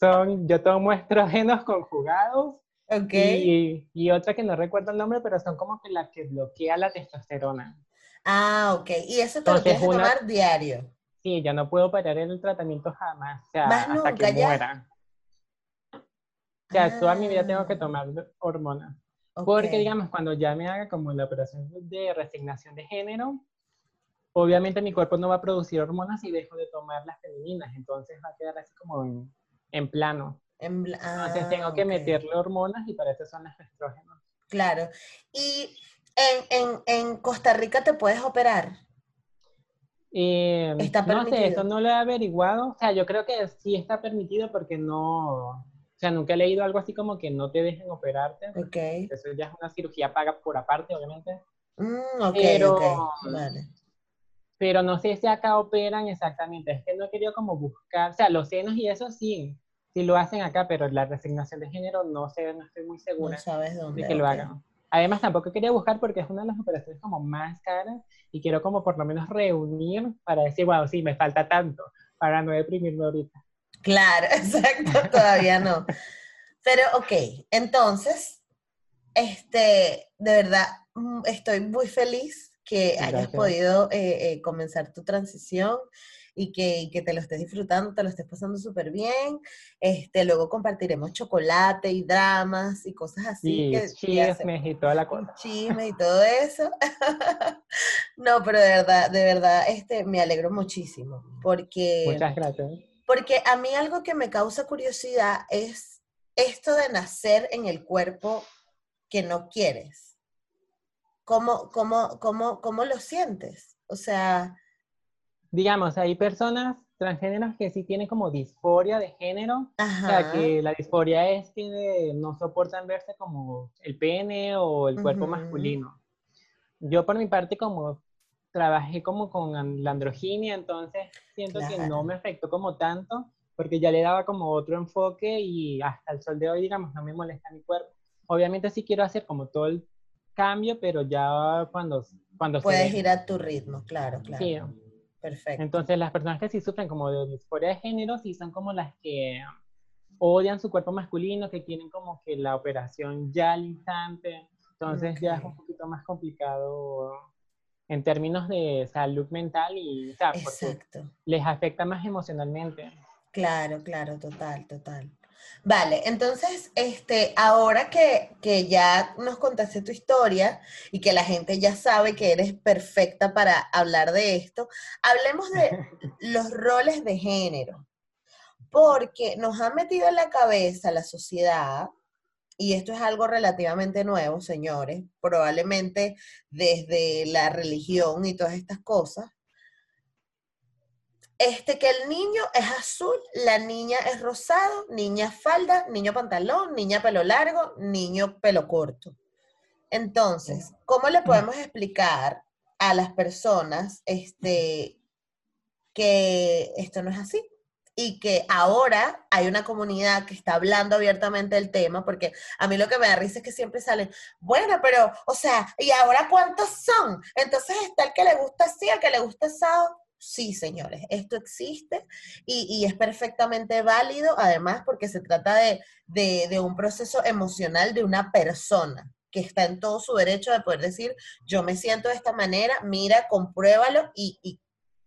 son, yo tomo estrógenos conjugados. Okay. Y, otra que no recuerdo el nombre, pero son como que la que bloquea la testosterona. Ah, ok. Y eso te lo tienes que tomar diario. Sí, ya no puedo parar el tratamiento jamás, o sea, hasta que muera. O sea, toda mi vida tengo que ah. tomar hormonas. Porque, digamos, cuando ya me haga como la operación de resignación de género, obviamente mi cuerpo no va a producir hormonas y dejo de tomar las femeninas, entonces va a quedar así como en, en plano. entonces tengo que ah, meterle hormonas y para eso son las estrógenos. Claro. ¿Y en, en, en Costa Rica te puedes operar? Eh, no sé, eso no lo he averiguado. O sea, yo creo que sí está permitido porque no, o sea, nunca he leído algo así como que no te dejen operarte. Ok. Eso ya es una cirugía paga por aparte, obviamente. Mm, ok, Pero, Vale pero no sé si acá operan exactamente. Es que no querido como buscar, o sea, los senos y eso sí, sí lo hacen acá, pero la resignación de género no sé, no estoy muy segura de que lo hagan. Además, tampoco quería buscar porque es una de las operaciones como más caras y quiero como por lo menos reunir para decir, wow, sí, me falta tanto para no deprimirme ahorita. Claro, exacto, todavía no. Pero, ok, entonces, este, de verdad, mm, estoy muy feliz que hayas podido eh, eh, comenzar tu transición y que, que, te lo estés disfrutando, te lo estés pasando súper bien. Este, luego compartiremos chocolate y dramas y cosas así. Sí, chismes y toda la cosa. Chismes y todo eso. no, pero de verdad, de verdad, este, me alegro muchísimo porque... Muchas gracias. Porque a mí algo que me causa curiosidad es esto de nacer en el cuerpo que no quieres. ¿Cómo, cómo, cómo, cómo lo sientes? O sea... Digamos, hay personas transgéneros que sí tienen como disforia de género. O sea, que la disforia es que no soportan verse como el pene o el cuerpo masculino. Yo por mi parte como trabajé como con la androginia, entonces siento que no me afectó como tanto, porque ya le daba como otro enfoque y hasta el sol de hoy, digamos, no me molesta mi cuerpo. Obviamente sí quiero hacer como todo el cambio, pero ya cuando... cuando Puedes ir a tu ritmo, claro, claro. Sí. Perfecto. Entonces las personas que sí sufren como de disforia de género, sí son como las que odian su cuerpo masculino, que quieren como que la operación ya al instante. Entonces ya es un poquito más complicado en términos de salud mental y o sea, Exacto. les afecta más emocionalmente. Claro, claro, total, total. Vale, entonces, este, ahora que, ya nos contaste tu historia y que la gente ya sabe que eres perfecta para hablar de esto, hablemos de los roles de género, porque nos ha metido en la cabeza la sociedad y esto es algo relativamente nuevo, señores, probablemente desde la religión y todas estas cosas, este, que el niño es azul, la niña es rosado, niña falda, niño pantalón, niña pelo largo, niño pelo corto. Entonces, ¿cómo le podemos explicar a las personas este, que esto no es así? y que ahora hay una comunidad que está hablando abiertamente del tema, porque a mí lo que me da risa es que siempre salen, bueno, pero, o sea, ¿y ahora cuántos son? Entonces está el que le gusta así, el que le gusta asado. Sí, señores, esto existe y, es perfectamente válido, además, porque se trata de, de, un proceso emocional de una persona que está en todo su derecho de poder decir, yo me siento de esta manera, mira, compruébalo y, y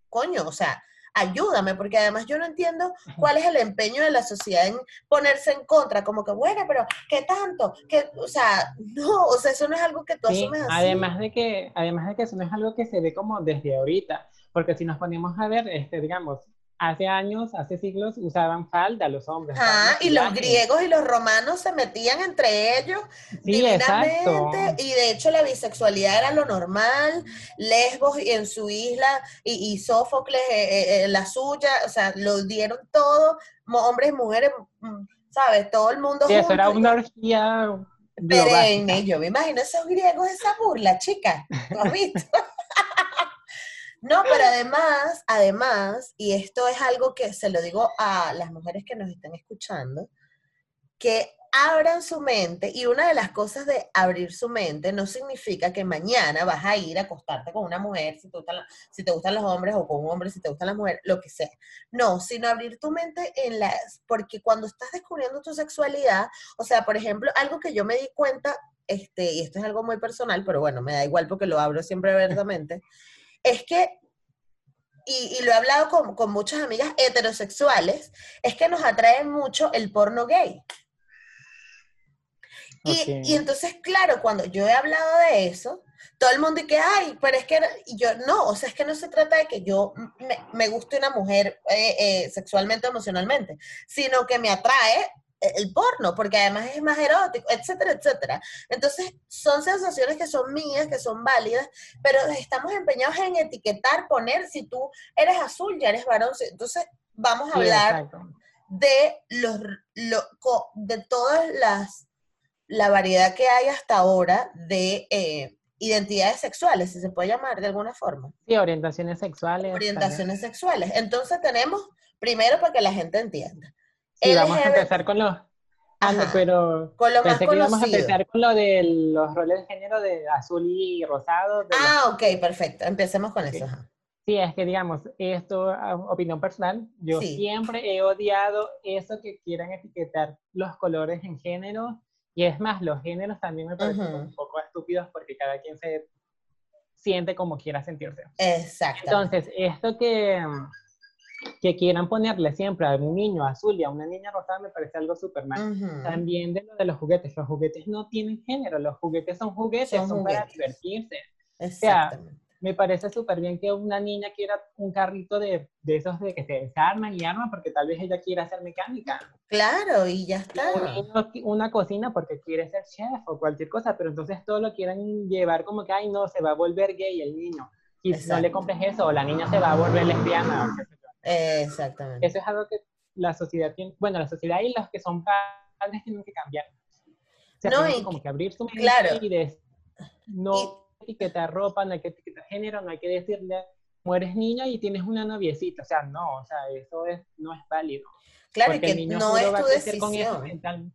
coño, o sea, ayúdame, porque además yo no entiendo cuál es el empeño de la sociedad en ponerse en contra, como que, bueno, pero ¿qué tanto? que O sea, no, o sea, eso no es algo que tú asumes así. Además de, que, además de que eso no es algo que se ve como desde ahorita, porque si nos ponemos a ver, este, digamos, hace años, hace siglos, usaban falda los hombres. Ah, y los griegos y los romanos se metían entre ellos sí, exacto. y de hecho la bisexualidad era lo normal, Lesbos y en su isla, y, Sófocles eh, eh, eh, la suya, o sea, lo dieron todo, hombres y mujeres, mm, ¿sabes? Todo el mundo sí, eso era una orgía Perenne, yo me imagino esos griegos, esa burla, chica, ¿lo has visto? No, pero además, además, y esto es algo que se lo digo a las mujeres que nos están escuchando, que abran su mente y una de las cosas de abrir su mente no significa que mañana vas a ir a acostarte con una mujer si te gustan, si te gustan los hombres o con un hombre si te gustan las mujeres, lo que sea. No, sino abrir tu mente en las, porque cuando estás descubriendo tu sexualidad, o sea, por ejemplo, algo que yo me di cuenta, este, y esto es algo muy personal, pero bueno, me da igual porque lo abro siempre abiertamente, es que, y, lo he hablado con, con, muchas amigas heterosexuales, es que nos atrae mucho el porno gay. Y, y, entonces, claro, cuando yo he hablado de eso, todo el mundo dice, ay, pero es que yo no, o sea, es que no se trata de que yo me, me guste una mujer eh, eh, sexualmente o emocionalmente, sino que me atrae el porno, porque además es más erótico, etcétera, etcétera. Entonces, son sensaciones que son mías, que son válidas, pero estamos empeñados en etiquetar, poner, si tú eres azul, ya eres varón. Entonces, vamos a hablar de los de todas las la variedad que hay hasta ahora de eh, identidades sexuales, si se puede llamar de alguna forma. Sí, orientaciones sexuales. Orientaciones sexuales. Entonces tenemos, primero para que la gente entienda, Sí, vamos a empezar con los... pero con lo pensé que íbamos a empezar con lo de los roles de género de azul y rosado. Ah, ok, perfecto. Empecemos con eso. Sí, es que digamos, esto, opinión personal, yo siempre he odiado eso que quieran etiquetar los colores en género, y es más, los géneros también me parecen un poco estúpidos porque cada quien se siente como quiera sentirse. Exacto. Entonces, esto que, que quieran ponerle siempre a un niño azul y a una niña rosada me parece algo súper mal. También de lo de los juguetes, los juguetes no tienen género, los juguetes son juguetes, son, para divertirse. O sea, me parece súper bien que una niña quiera un carrito de, de, esos de que se desarman y arman porque tal vez ella quiera ser mecánica. Claro, y ya está. una cocina porque quiere ser chef o cualquier cosa, pero entonces todo lo quieran llevar como que, ay, no, se va a volver gay el niño. Y no le compres eso, o la niña se va a volver lesbiana. Exactamente. Eso es algo que la sociedad tiene, bueno, la sociedad y los que son padres tienen que cambiar. O sea, no, y, como que abrir su mente claro. y de, no etiquetar ropa, no hay que etiquetar género, no hay que decirle, mueres niña y tienes una noviecita, o sea, no, o sea, eso es, no es válido. Claro, que no es tu decisión.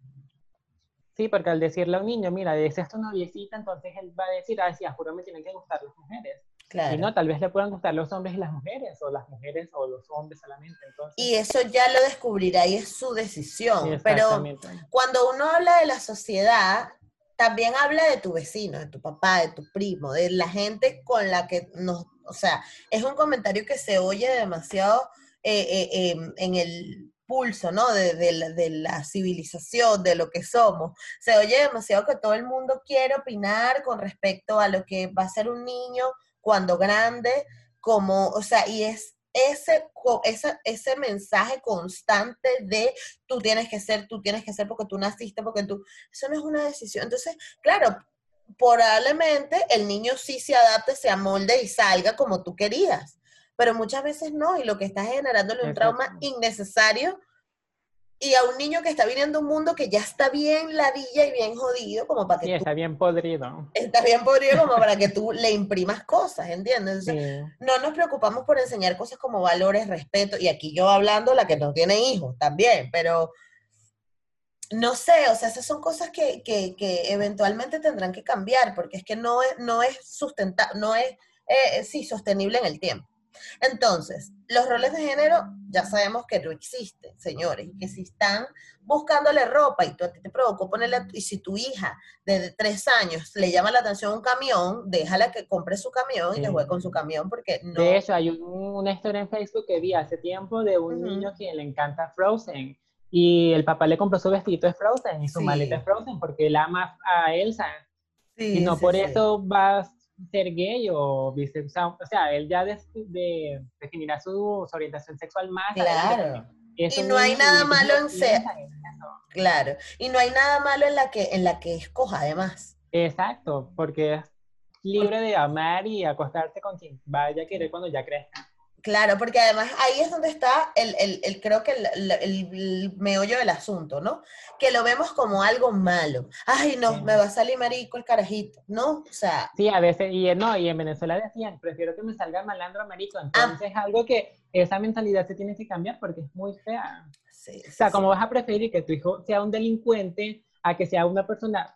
Sí, porque al decirle a un niño, mira, deseas tu noviecita, entonces él va a decir, ah, sí, a juro me tienen que gustar las mujeres. Y no, tal vez le puedan gustar los hombres y las mujeres, o las mujeres o los hombres solamente. Y eso ya lo descubrirá y es su decisión. Pero cuando uno habla de la sociedad, también habla de tu vecino, de tu papá, de tu primo, de la gente con la que nos, o sea, es un comentario que se oye demasiado eh, eh, em, en el pulso, ¿no? De, de, la, civilización, de lo que somos. Se oye demasiado que todo el mundo quiere opinar con respecto a lo que va a ser un niño cuando grande, como, o sea, y es ese, ese, ese mensaje constante de tú tienes que ser, tú tienes que ser porque tú naciste, porque tú, eso no es una decisión. Entonces, claro, probablemente el niño sí se adapte, se amolde y salga como tú querías, pero muchas veces no, y lo que está generándole un trauma innecesario y a un niño que está viniendo un mundo que ya está bien ladilla y bien jodido, como para que... Sí, está bien podrido. Está bien podrido como para que tú le imprimas cosas, ¿entiendes? no nos preocupamos por enseñar cosas como valores, respeto, y aquí yo hablando la que no tiene hijos también, pero no sé, o sea, esas son cosas que, que, que eventualmente tendrán que cambiar, porque es que no es, no es sustentable, no es, eh, sí, sostenible en el tiempo. Entonces, los roles de género ya sabemos que no existen, señores, que si están buscándole ropa y tú a ti te provocó ponerle, y si tu hija de tres años le llama la atención un camión, déjala que compre su camión y que juegue con su camión porque no... De hecho, hay una historia en Facebook que vi hace tiempo de un niño que le encanta Frozen y el papá le compró su vestido de Frozen y su maleta es Frozen porque él ama a Elsa. y no por eso va ser gay o bisexual, o sea, él ya de, definirá su, orientación sexual más. Claro. y no hay nada malo en ser. Claro. Y no hay nada malo en la que, en la que escoja, además. Exacto, porque es libre de amar y acostarse con quien vaya a querer cuando ya crezca. Claro, porque además ahí es donde está el, el, el creo que el, el, meollo del asunto, ¿no? Que lo vemos como algo malo. Ay, no, me va a salir marico el carajito, ¿no? O sea. Sí, a veces, y no, y en Venezuela decían, prefiero que me salga malandro marico. Entonces es algo que esa mentalidad se tiene que cambiar porque es muy fea. Sí, o sea, ¿cómo vas a preferir que tu hijo sea un delincuente a que sea una persona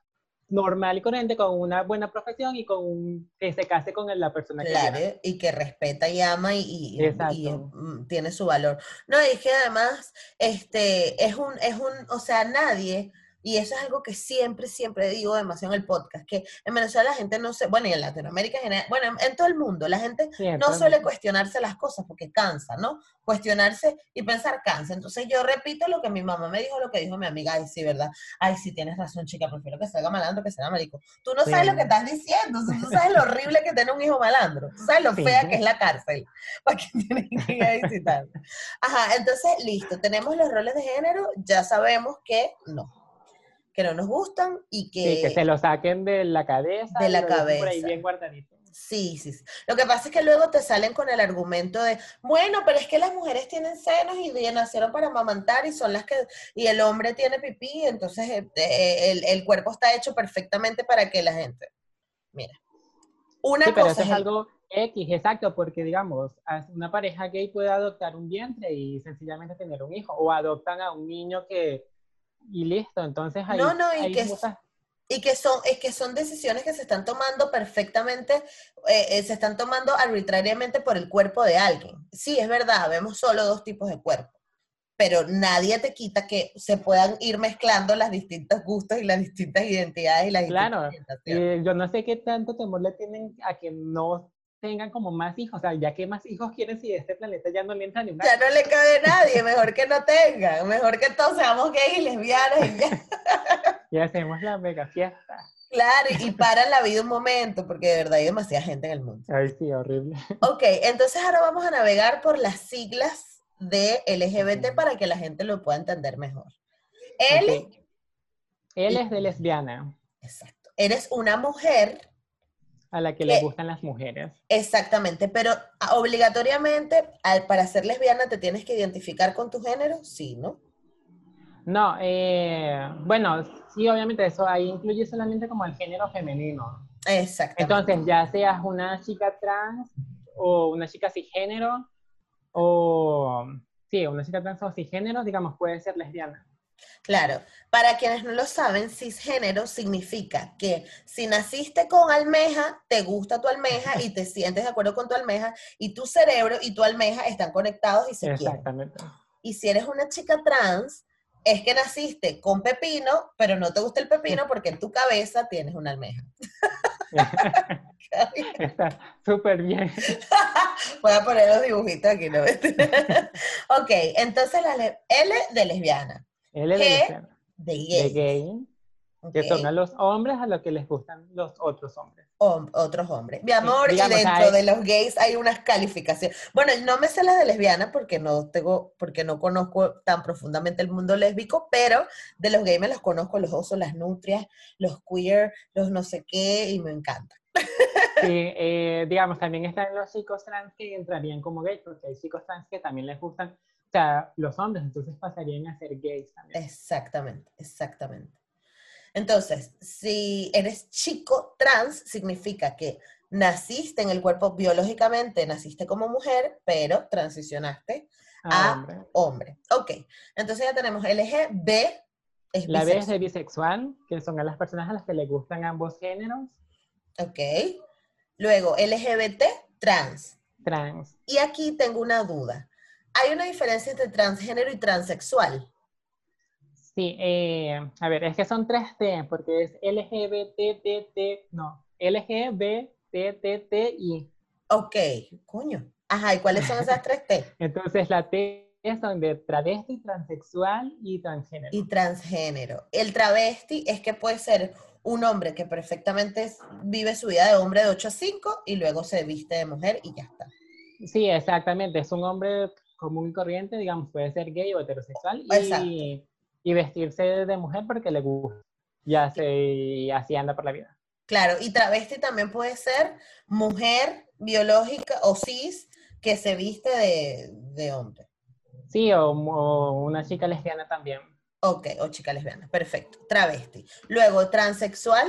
normal y corriente, con una buena profesión y con que se case con la persona que Claro, y que respeta y ama y, y, mm, tiene su valor. No, y que además, este, es un, es un, o sea, nadie y eso es algo que siempre, siempre digo demasiado en el podcast, que en Venezuela la gente no se, bueno, y en Latinoamérica en general, bueno, en, todo el mundo, la gente no suele cuestionarse las cosas porque cansa, ¿no? Cuestionarse y pensar cansa. Entonces yo repito lo que mi mamá me dijo, lo que dijo mi amiga, ay, sí, ¿verdad? Ay, sí, tienes razón, chica, prefiero que salga malandro que sea marico. Tú no sabes lo que estás diciendo, tú sabes lo horrible que tener un hijo malandro, tú sabes lo fea que es la cárcel, para que tienen que ir a visitar. Ajá, entonces, listo, tenemos los roles de género, ya sabemos que no que no nos gustan y que... Sí, que se lo saquen de la cabeza. De la cabeza. Por ahí bien guardadito. Sí, sí, sí. Lo que pasa es que luego te salen con el argumento de, bueno, pero es que las mujeres tienen senos y nacieron para amamantar y son las que, y el hombre tiene pipí, entonces eh, eh, el, el, cuerpo está hecho perfectamente para que la gente, mira, una sí, pero eso es algo X, exacto, porque digamos, una pareja gay puede adoptar un vientre y sencillamente tener un hijo, o adoptan a un niño que y listo. Entonces hay, no, no, y que, y que son, es que son decisiones que se están tomando perfectamente, eh, eh, se están tomando arbitrariamente por el cuerpo de alguien. Sí, es verdad, vemos solo dos tipos de cuerpo, pero nadie te quita que se puedan ir mezclando las distintos gustos y las distintas identidades y las claro, eh, yo no sé qué tanto temor le tienen a que no tengan como más hijos, o sea, ya que más hijos quieren si este planeta ya no le entra ni Ya no le cabe nadie, mejor que no tengan, mejor que todos seamos gays y lesbianas y ya. y hacemos la mega fiesta. Claro, y para la vida un momento, porque de verdad hay demasiada gente en el mundo. Ay, sí, horrible. Ok, entonces ahora vamos a navegar por las siglas de LGBT para que la gente lo pueda entender mejor. L. Él es de lesbiana. Exacto. Eres una mujer a la que le gustan las mujeres. Exactamente, pero ah, obligatoriamente al, para ser lesbiana te tienes que identificar con tu género, sí, ¿no? No, eh, bueno, sí, obviamente eso ahí incluye solamente como el género femenino. Exactamente. Entonces, ya seas una chica trans o una chica cisgénero o, sí, una chica trans o cisgénero, digamos, puede ser lesbiana. Claro, para quienes no lo saben, cisgénero significa que si naciste con almeja, te gusta tu almeja y te sientes de acuerdo con tu almeja y tu cerebro y tu almeja están conectados y se Exactamente. Y si eres una chica trans, es que naciste con pepino, pero no te gusta el pepino porque en tu cabeza tienes una almeja. Está súper bien. Voy a poner los dibujitos aquí, ¿no? ok, entonces la L de lesbiana. L de, de gay. Que son a los hombres a los que les gustan los otros hombres. Hom- otros hombres. Mi amor, digamos, y dentro hay- de los gays hay unas calificaciones. Bueno, no me sé las de lesbiana porque no tengo, porque no conozco tan profundamente el mundo lésbico, pero de los gays me los conozco, los osos, las nutrias, los queer, los no sé qué, y me encanta. Sí, eh, digamos, también están los chicos trans que entrarían como gays, porque hay chicos trans que también les gustan, o sea, los hombres, entonces pasarían a ser gays también. Exactamente, exactamente. Entonces, si eres chico trans, significa que naciste en el cuerpo biológicamente, naciste como mujer, pero transicionaste Ah, Ah, hombre. hombre. Ok, entonces ya tenemos LG, B es La B es de bisexual, que son a las personas a las que les gustan ambos géneros, Ok. Luego, LGBT, trans. trans. Y aquí tengo una duda. ¿Hay una diferencia entre transgénero y transexual? Sí, eh, a ver, es que son tres T, porque es LGBTTT, no, LGBTTI. Ok, coño. Ajá, ¿y cuáles son esas tres T? Entonces la T son de travesti, transexual y transgénero. Y transgénero. El travesti es que puede ser un hombre que perfectamente vive su vida de hombre de 8 a 5 y luego se viste de mujer y ya está. Sí, exactamente, es un hombre común y corriente, digamos, puede ser gay o heterosexual y, y vestirse de mujer porque le gusta. Y así anda por la vida. Claro, y travesti también puede ser mujer biológica o cis que se viste de, de hombre. Sí, o, o una chica lesbiana también. Ok, o chica lesbiana, perfecto. Travesti. Luego, transexual.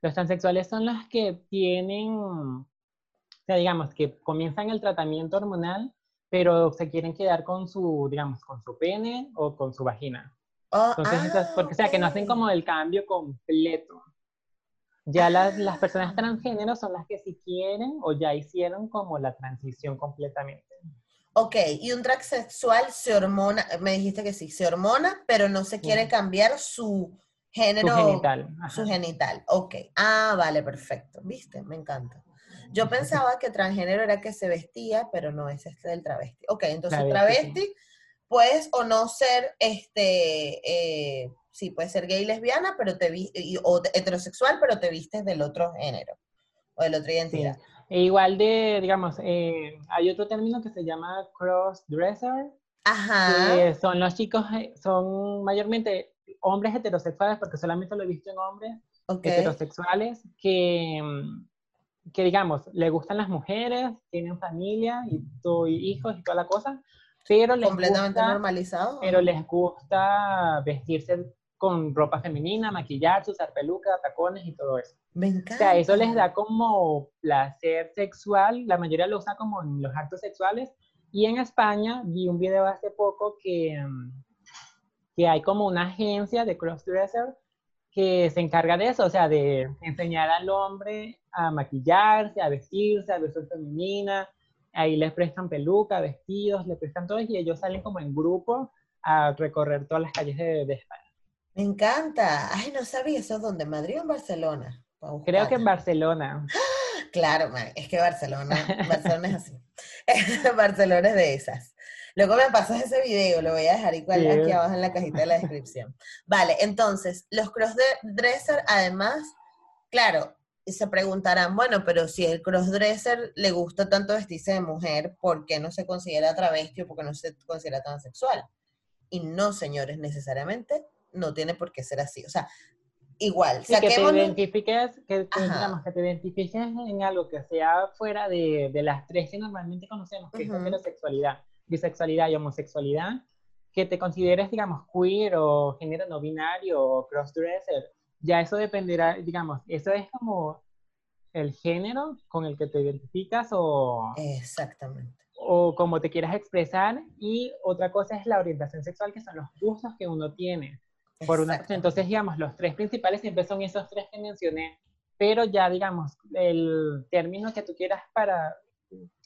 Los transexuales son los que tienen, o sea, digamos, que comienzan el tratamiento hormonal, pero se quieren quedar con su, digamos, con su pene o con su vagina. Oh, Entonces, esas- ah, porque, o sea, que no hacen como el cambio completo. Ya las, las personas Ah. transgénero son las que si quieren o ya hicieron como la transición completamente. Ok, y un transexual se hormona, me dijiste que sí, se hormona, pero no se quiere Sí. cambiar su género. Su genital. ajá. Su genital, ok. Ah, vale, perfecto. ¿Viste? Me encanta. Yo pensaba que transgénero era que se vestía, pero no es este del travesti. Ok, entonces Travesti, sí. travesti, puedes o no ser, este, eh, sí, puede ser gay lesbiana, pero te y- o te- heterosexual, pero te vistes del otro género o de la otra Sí. identidad. E igual de, digamos, eh, hay otro término que se llama cross-dresser, Ajá. que son los chicos, eh, son mayormente hombres heterosexuales, porque solamente lo he visto en hombres heterosexuales, que, mm, que digamos, le gustan las mujeres, tienen familia y, to- y hijos y toda la cosa, pero les Completamente gusta, normalizado. pero les gusta vestirse con ropa femenina, maquillarse, usar peluca, tacones y todo eso. Me O encanta. sea, eso les da como placer sexual, la mayoría lo usa como en los actos sexuales. Y en España vi un video hace poco que, mm, que hay como una agencia de crossdresser que se encarga de eso, o sea, de enseñar al hombre a maquillarse, a vestirse, a vestir femenina. Ahí les prestan peluca, vestidos, les prestan todo y ellos salen como en grupo a recorrer todas las calles de, de España. Me encanta. Ay, no sabía eso. ¿Dónde? ¿Madrid o en Barcelona? Creo que en. Barcelona. Claro, man, es que Barcelona, Barcelona es así. Barcelona es de esas. Luego me pasas ese video, lo voy a dejar igual Sí. aquí abajo en la cajita de la descripción. Vale, entonces, los crossdresser, además, claro, se preguntarán, bueno, pero si el crossdresser le gusta tanto vestirse de mujer, ¿por qué no se considera travesti o por qué no se considera transexual? Y no, señores, necesariamente no tiene por qué ser así. O sea, igual, Sí, que te identifiques, que, digamos, que te identifiques en algo que sea fuera de, de las tres que normalmente conocemos, que Ujú. es heterosexualidad, bisexualidad y homosexualidad, que te consideres, digamos, queer o género no binario o crossdresser. Ya eso dependerá, digamos, eso es como el género con el que te identificas o, Exactamente. o como te quieras expresar y otra cosa es la orientación sexual, que son los gustos que uno tiene por una entonces digamos los tres principales siempre son esos tres que mencioné pero ya digamos el término que tú quieras para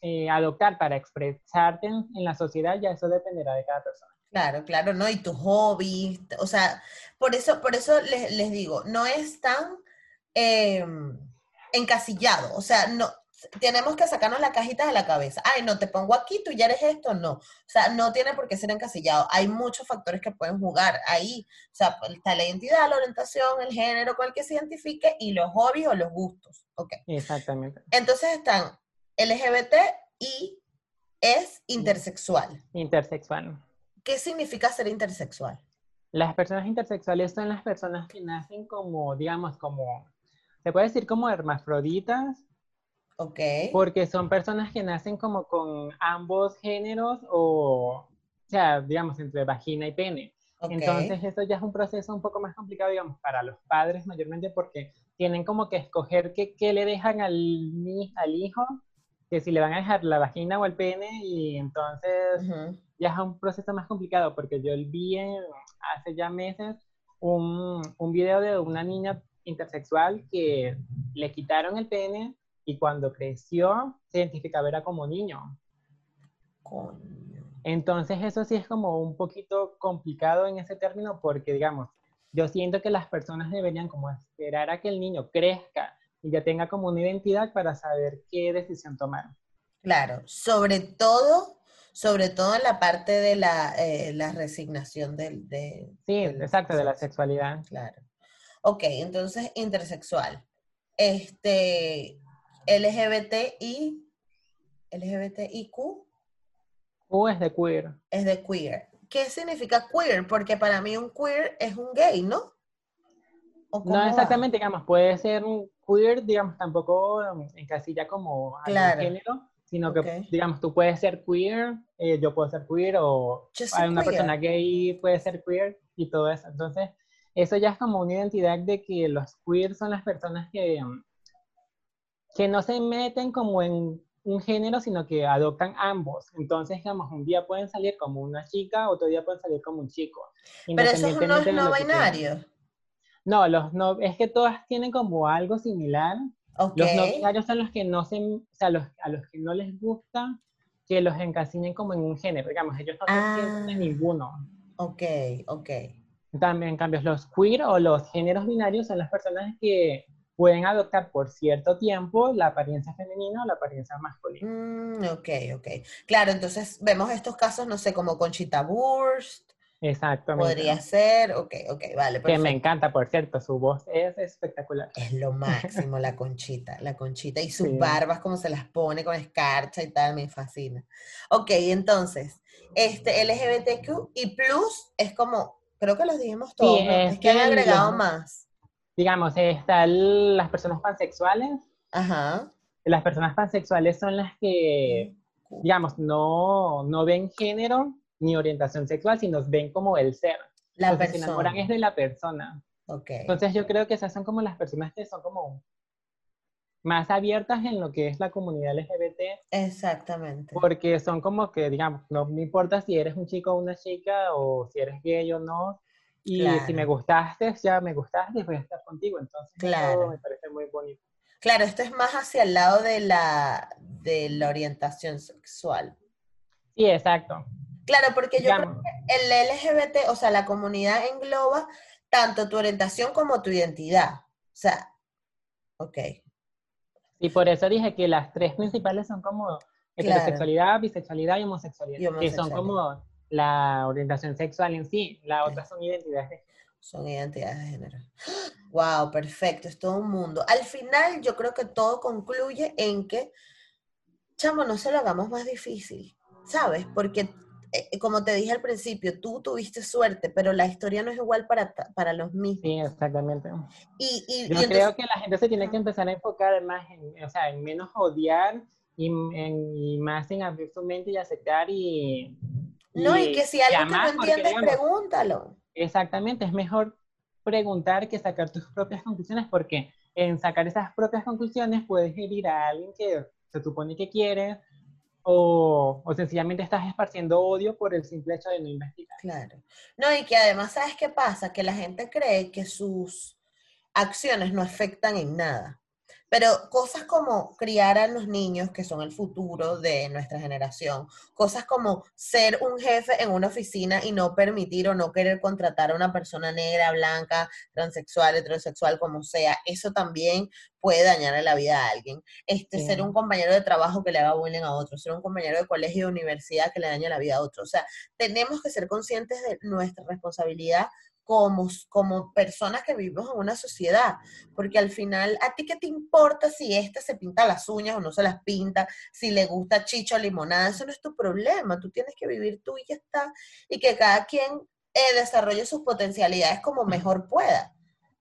eh, adoptar para expresarte en, en la sociedad ya eso dependerá de cada persona Claro, claro, ¿no? Y tus hobbies, o sea, por eso, por eso les, les digo, no es tan eh, encasillado, o sea, no, tenemos que sacarnos la cajita de la cabeza. Ay, no, te pongo aquí, tú ya eres esto, no. O sea, no tiene por qué ser encasillado. Hay muchos factores que pueden jugar ahí. O sea, está la identidad, la orientación, el género con el que se identifique y los hobbies o los gustos. Ok. Exactamente. Entonces están LGBT y es intersexual. Intersexual. ¿Qué significa ser intersexual? Las personas intersexuales son las personas que nacen como, digamos, como, se puede decir como hermafroditas. Ok. Porque son personas que nacen como con ambos géneros o, o sea, digamos, entre vagina y pene. Entonces, eso ya es un proceso un poco más complicado, digamos, para los padres mayormente porque tienen como que escoger qué, qué le dejan al, al hijo, que si le van a dejar la vagina o el pene, y entonces Ujú. ya es un proceso más complicado porque yo vi hace ya meses un, un video de una niña intersexual que le quitaron el pene y cuando creció se identificaba era como niño. Coño. Entonces eso sí es como un poquito complicado en ese término porque, digamos, yo siento que las personas deberían como esperar a que el niño crezca y ya tenga como una identidad para saber qué decisión tomar. Claro, sobre todo, sobre todo en la parte de la, eh, la resignación del, de, Sí, del exacto, de la sexualidad. Claro. Ok, entonces intersexual. Este, LGBTI, LGBTIQ Q es de queer. es de queer. ¿Qué significa queer? Porque para mí un queer es un gay, ¿no? ¿O cómo No va? exactamente, digamos, puede ser un queer, digamos, tampoco um, encasilla como algún Claro. género, sino que, digamos, tú puedes ser queer, eh, yo puedo ser queer, o hay una queer. persona gay puede ser queer y todo eso. Entonces, eso ya es como una identidad de que los queer son las personas que, um, que no se meten como en un género, sino que adoptan ambos. Entonces, digamos, un día pueden salir como una chica, otro día pueden salir como un chico. Pero los independientemente de no binarios. No, los no, es que todas tienen como algo similar. Ok. Los no binarios son los que no se, o sea, los, a los que no les gusta que los encasillen como en un género, digamos, ellos no se sienten en Ah. ninguno. Ok, ok. También, en cambio, los queer o los géneros binarios son las personas que pueden adoptar por cierto tiempo la apariencia femenina o la apariencia masculina. Mm, ok, ok. Claro, entonces vemos estos casos, no sé, como Conchita Wurst, Exactamente. podría ser. Ok, ok, vale, Que me perfecto. encanta, por cierto, su voz es espectacular. Es lo máximo, la Conchita, la Conchita y sus Sí. barbas, como se las pone con escarcha y tal, me fascina. Ok, entonces, este LGBTQ y plus es como, creo que los dijimos todos, ¿no? es Es que han agregado los- más. Digamos, están las personas pansexuales, Ajá. las personas pansexuales son las que, digamos, no, no ven género ni orientación sexual, sino ven como el ser. La Entonces, se enamoran persona. es de la persona. Ok. Entonces, yo creo que esas son como las personas que son como más abiertas en lo que es la comunidad LGBT, Exactamente. porque son como que, digamos, no me importa si eres un chico o una chica, o si eres gay o no, y si Claro. me gustaste, ya me gustaste, voy a estar contigo. Entonces, Claro. me parece muy bonito. Claro, esto es más hacia el lado de la, de la orientación sexual. Sí, exacto. Claro, porque yo creo que el LGBT, o sea, la comunidad engloba tanto tu orientación como tu identidad. O sea, ok. Y por eso dije que las tres principales son como heterosexualidad, bisexualidad y homosexualidad, Y que son como la orientación sexual en sí. La otra son identidades de Son identidades de género. Wow, perfecto, es todo un mundo. Al final, yo creo que todo concluye en que, chamo, no se lo hagamos más difícil, ¿sabes? Porque, como te dije al principio, tú tuviste suerte, pero la historia no es igual para, para los mismos. Sí, exactamente. Y, y, y Yo entonces- creo que la gente se tiene que empezar a enfocar más en, o sea, en menos odiar y, en- y más en abrir su mente y aceptar y... no, y que si algo que no entiendes, digamos, pregúntalo. Exactamente, es mejor preguntar que sacar tus propias conclusiones porque en sacar esas propias conclusiones puedes herir a alguien que se supone que quieres o, o sencillamente estás esparciendo odio por el simple hecho de no investigar. Claro. No, y que además, ¿sabes qué pasa? Que la gente cree que sus acciones no afectan en nada. Pero cosas como criar a los niños, que son el futuro de nuestra generación, cosas como ser un jefe en una oficina y no permitir o no querer contratar a una persona negra, blanca, transexual, heterosexual, como sea, eso también puede dañar la vida a alguien. Este, Ser un compañero de trabajo que le haga bullying a otro, ser un compañero de colegio o universidad que le dañe la vida a otro. O sea, tenemos que ser conscientes de nuestra responsabilidad como, como personas que vivimos en una sociedad, porque al final, ¿a ti qué te importa si este se pinta las uñas o no se las pinta, si le gusta chicho o limonada? Eso no es tu problema, tú tienes que vivir tú y ya está, y que cada quien eh, desarrolle sus potencialidades como mejor pueda.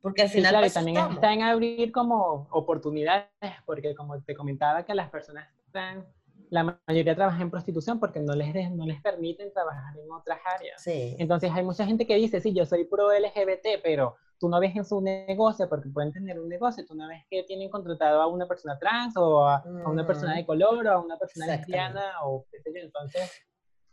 Porque al final... claro, y también está en abrir como oportunidades, porque como te comentaba que las personas están la mayoría trabaja en prostitución porque no les, no les permiten trabajar en otras áreas. Sí. Entonces hay mucha gente que dice, sí, yo soy pro LGBT, pero tú no ves en su negocio, porque pueden tener un negocio, tú no ves que tienen contratado a una persona trans o a, una persona de color o a una persona lesbiana o qué sé yo. Entonces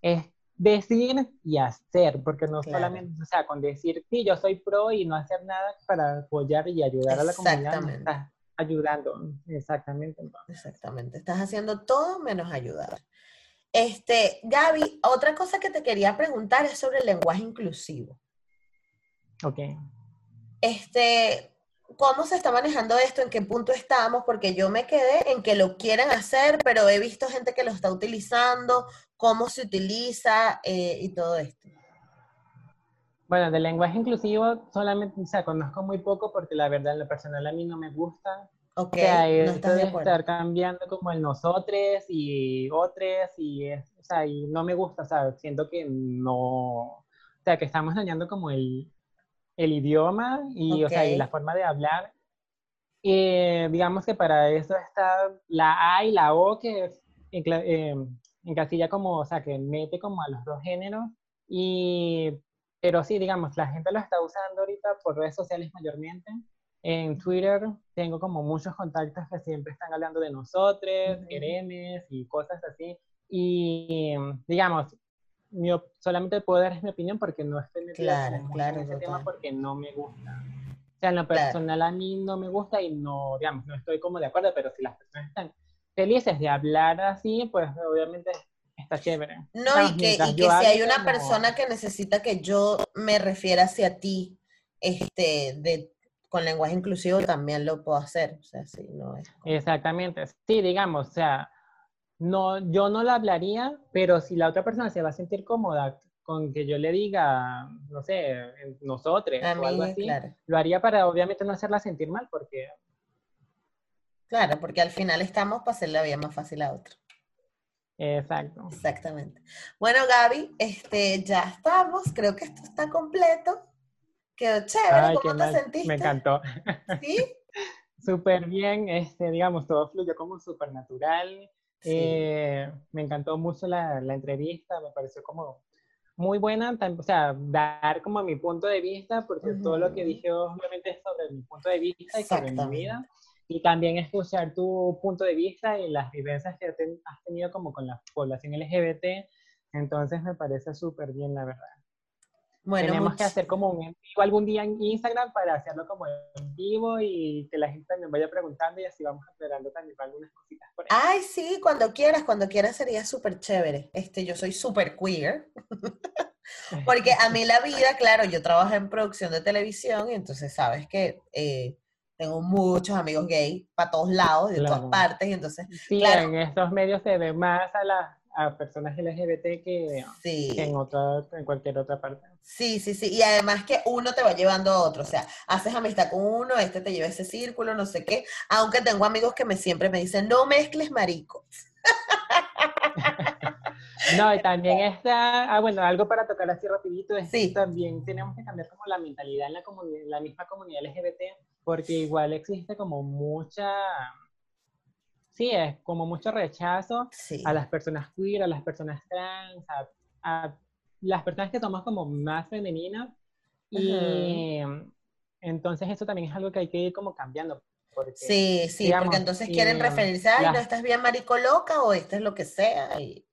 es decir y hacer, porque no solamente, o sea, con decir, sí, yo soy pro y no hacer nada para apoyar y ayudar a la comunidad ayudando, exactamente. Exactamente, estás haciendo todo menos ayudar. Este, Gaby, otra cosa que te quería preguntar es sobre el lenguaje inclusivo. Ok. Este, ¿cómo se está manejando esto? ¿En qué punto estamos? Porque yo me quedé en que lo quieren hacer, pero he visto gente que lo está utilizando, cómo se utiliza eh, y todo esto. Bueno, del lenguaje inclusivo solamente, o sea, conozco muy poco porque la verdad en lo personal a mí no me gusta. Ok, o sea, no estás de estar cambiando como el nosotros y otros y, es, o sea, y no me gusta, o sea, siento que no, o sea, que estamos dañando como el, el idioma y, o sea, y la forma de hablar. Y digamos que para eso está la A y la O que eh, encasilla como, o sea, que mete como a los dos géneros y pero sí, digamos, la gente lo está usando ahorita por redes sociales mayormente. En Twitter tengo como muchos contactos que siempre están hablando de nosotros, queremos y cosas así. Y digamos, solamente puedo dar mi opinión porque no estoy metida en ese tema porque no me gusta. O sea, en lo personal a mí no me gusta y no, digamos, no estoy como de acuerdo, pero si las personas están felices de hablar así, pues obviamente está chévere. No, y que, y que si hay una persona que necesita que yo me refiera hacia ti, este, de, con lenguaje inclusivo, también lo puedo hacer. O sea, sí, no es Exactamente. Sí, digamos, o sea, no, yo no la hablaría, pero si la otra persona se va a sentir cómoda con que yo le diga, no sé, nosotros o algo así, lo haría para obviamente no hacerla sentir mal, porque... Claro, porque al final estamos para hacer la vida más fácil a otro. Exacto. Exactamente. Bueno, Gaby, este, ya estamos. Creo que esto está completo. Quedó chévere. ¿Cómo te sentiste? Me encantó. ¿Sí? Súper bien. Este, digamos, todo fluyó como súper natural. Eh, me encantó mucho la, la, entrevista. Me pareció como muy buena. O sea, dar como mi punto de vista, porque todo lo que dije obviamente es sobre mi punto de vista y sobre mi vida y también escuchar tu punto de vista y las vivencias que has tenido como con la población LGBT. Entonces me parece súper bien, la verdad. Bueno, Tenemos que hacer como un en vivo algún día en Instagram para hacerlo como en vivo y que la gente también vaya preguntando y así vamos aclarando también algunas cositas por ahí. Ay, sí, cuando quieras, cuando quieras sería súper chévere. Este, yo soy súper queer. Porque a mí la vida, claro, yo trabajo en producción de televisión y entonces sabes que eh, tengo muchos amigos gay para todos lados, de todas partes, y entonces... Sí, en estos medios se ve más a las a personas LGBT que, en, otra, en cualquier otra parte. Sí, sí, sí, y además que uno te va llevando a otro, o sea, haces amistad con uno, este te lleva ese círculo, no sé qué, aunque tengo amigos que me siempre me dicen, no mezcles maricos. No, y también está, ah, bueno, algo para tocar así rapidito, es sí. que también tenemos que cambiar como la mentalidad en la, comunidad, la misma comunidad LGBT, porque igual existe como mucha, sí, es como mucho rechazo a las personas queer, a las personas trans, a, las personas que somos como más femeninas, y entonces eso también es algo que hay que ir como cambiando. sí, sí, porque entonces quieren referirse, ay, no estás bien marico loca, o esto es lo que sea, y...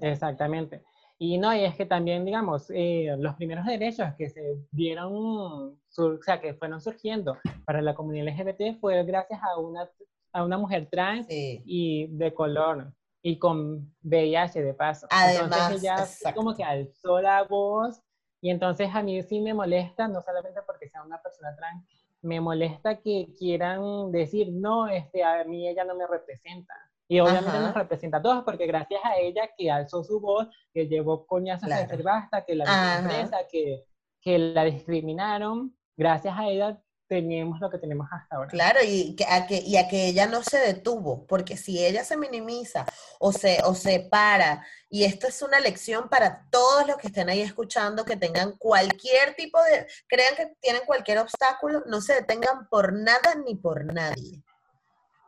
Exactamente. Y no, y es que también, digamos, eh, los primeros derechos que se dieron, o sea, que fueron surgiendo para la comunidad LGBT fue gracias a una a una mujer trans y de color y con VIH de paso. Además, entonces ella como que alzó la voz y entonces a mí sí me molesta, no solamente porque sea una persona trans, me molesta que quieran decir, no, este, a mí ella no me representa. Y obviamente nos representa a todos porque gracias a ella que alzó su voz, que llevó coñazos a hacer basta, que la empresa, que, que la discriminaron, gracias a ella tenemos lo que tenemos hasta ahora. Claro, y, que, a que, y a que ella no se detuvo, porque si ella se minimiza o se, o se para, y esto es una lección para todos los que estén ahí escuchando, que tengan cualquier tipo de, crean que tienen cualquier obstáculo, no se detengan por nada ni por nadie.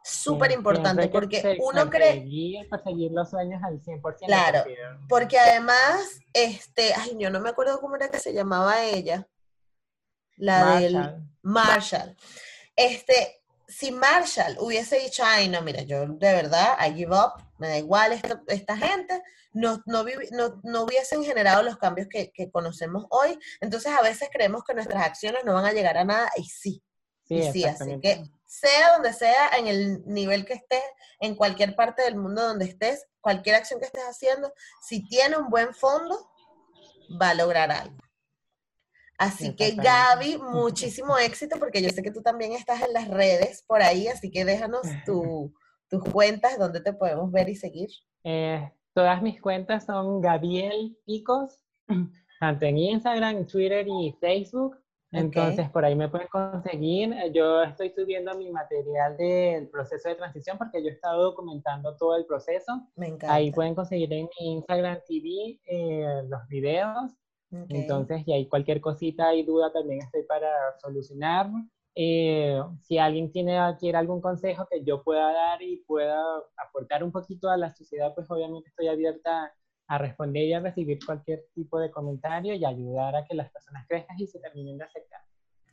Súper importante, porque uno cree... Perseguir los sueños al 100%. Claro, porque además, este, ay, yo no me acuerdo cómo era que se llamaba ella la del Marshall. Este, si Marshall hubiese dicho, ay, no, mira, yo de verdad, I give up, me da igual esta, gente, no, no, no, hubiesen generado los cambios que, conocemos hoy. Entonces, a veces creemos que nuestras acciones no van a llegar a nada, y sí. Sí, y sí así que sea donde sea, en el nivel que estés, en cualquier parte del mundo donde estés, cualquier acción que estés haciendo, si tiene un buen fondo, va a lograr algo. Así que Gaby, muchísimo éxito porque yo sé que tú también estás en las redes por ahí, así que déjanos tus cuentas donde te podemos ver y seguir. Eh, todas mis cuentas son Gabriel Picos, tanto en Instagram, Twitter y Facebook. Entonces, por ahí me pueden conseguir. Yo estoy subiendo mi material del proceso de transición porque yo he estado documentando todo el proceso. Me encanta. Ahí pueden conseguir en mi Instagram TV eh, los videos entonces, y hay cualquier cosita y duda también estoy para solucionar. Eh, si alguien tiene, quiere algún consejo que yo pueda dar y pueda aportar un poquito a la sociedad, pues obviamente estoy abierta a responder y a recibir cualquier tipo de comentario y ayudar a que las personas crezcan y se terminen de acercar.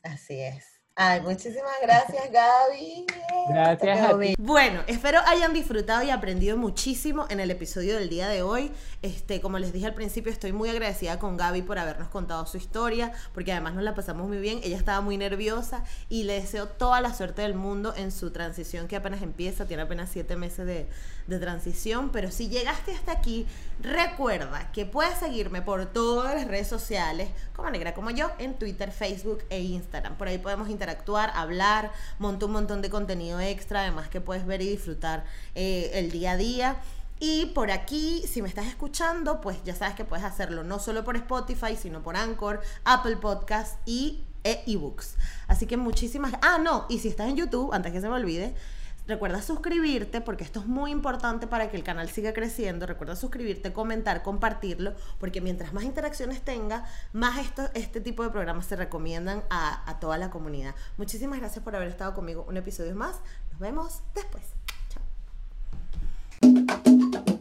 Así es. Ay, muchísimas gracias, Gaby. Gracias a ti. Bueno, espero hayan disfrutado y aprendido muchísimo en el episodio del día de hoy. Este, como les dije al principio, estoy muy agradecida con Gaby por habernos contado su historia, porque además nos la pasamos muy bien. Ella estaba muy nerviosa y le deseo toda la suerte del mundo en su transición que apenas empieza, tiene apenas siete meses de, de transición. Pero si llegaste hasta aquí, recuerda que puedes seguirme por todas las redes sociales, como Negra como yo, en Twitter, Facebook e Instagram. Por ahí podemos interactuar, hablar, monto un montón de contenido extra, además que puedes ver y disfrutar eh, el día a día. Y por aquí, si me estás escuchando, pues ya sabes que puedes hacerlo no solo por Spotify, sino por Anchor, Apple Podcast y e ebooks. Así que muchísimas... Ah, no, y si estás en YouTube, antes que se me olvide, Recuerda suscribirte porque esto es muy importante para que el canal siga creciendo. Recuerda suscribirte, comentar, compartirlo, porque mientras más interacciones tenga, más esto, este tipo de programas se recomiendan a, a toda la comunidad. Muchísimas gracias por haber estado conmigo un episodio más. Nos vemos después. Chao.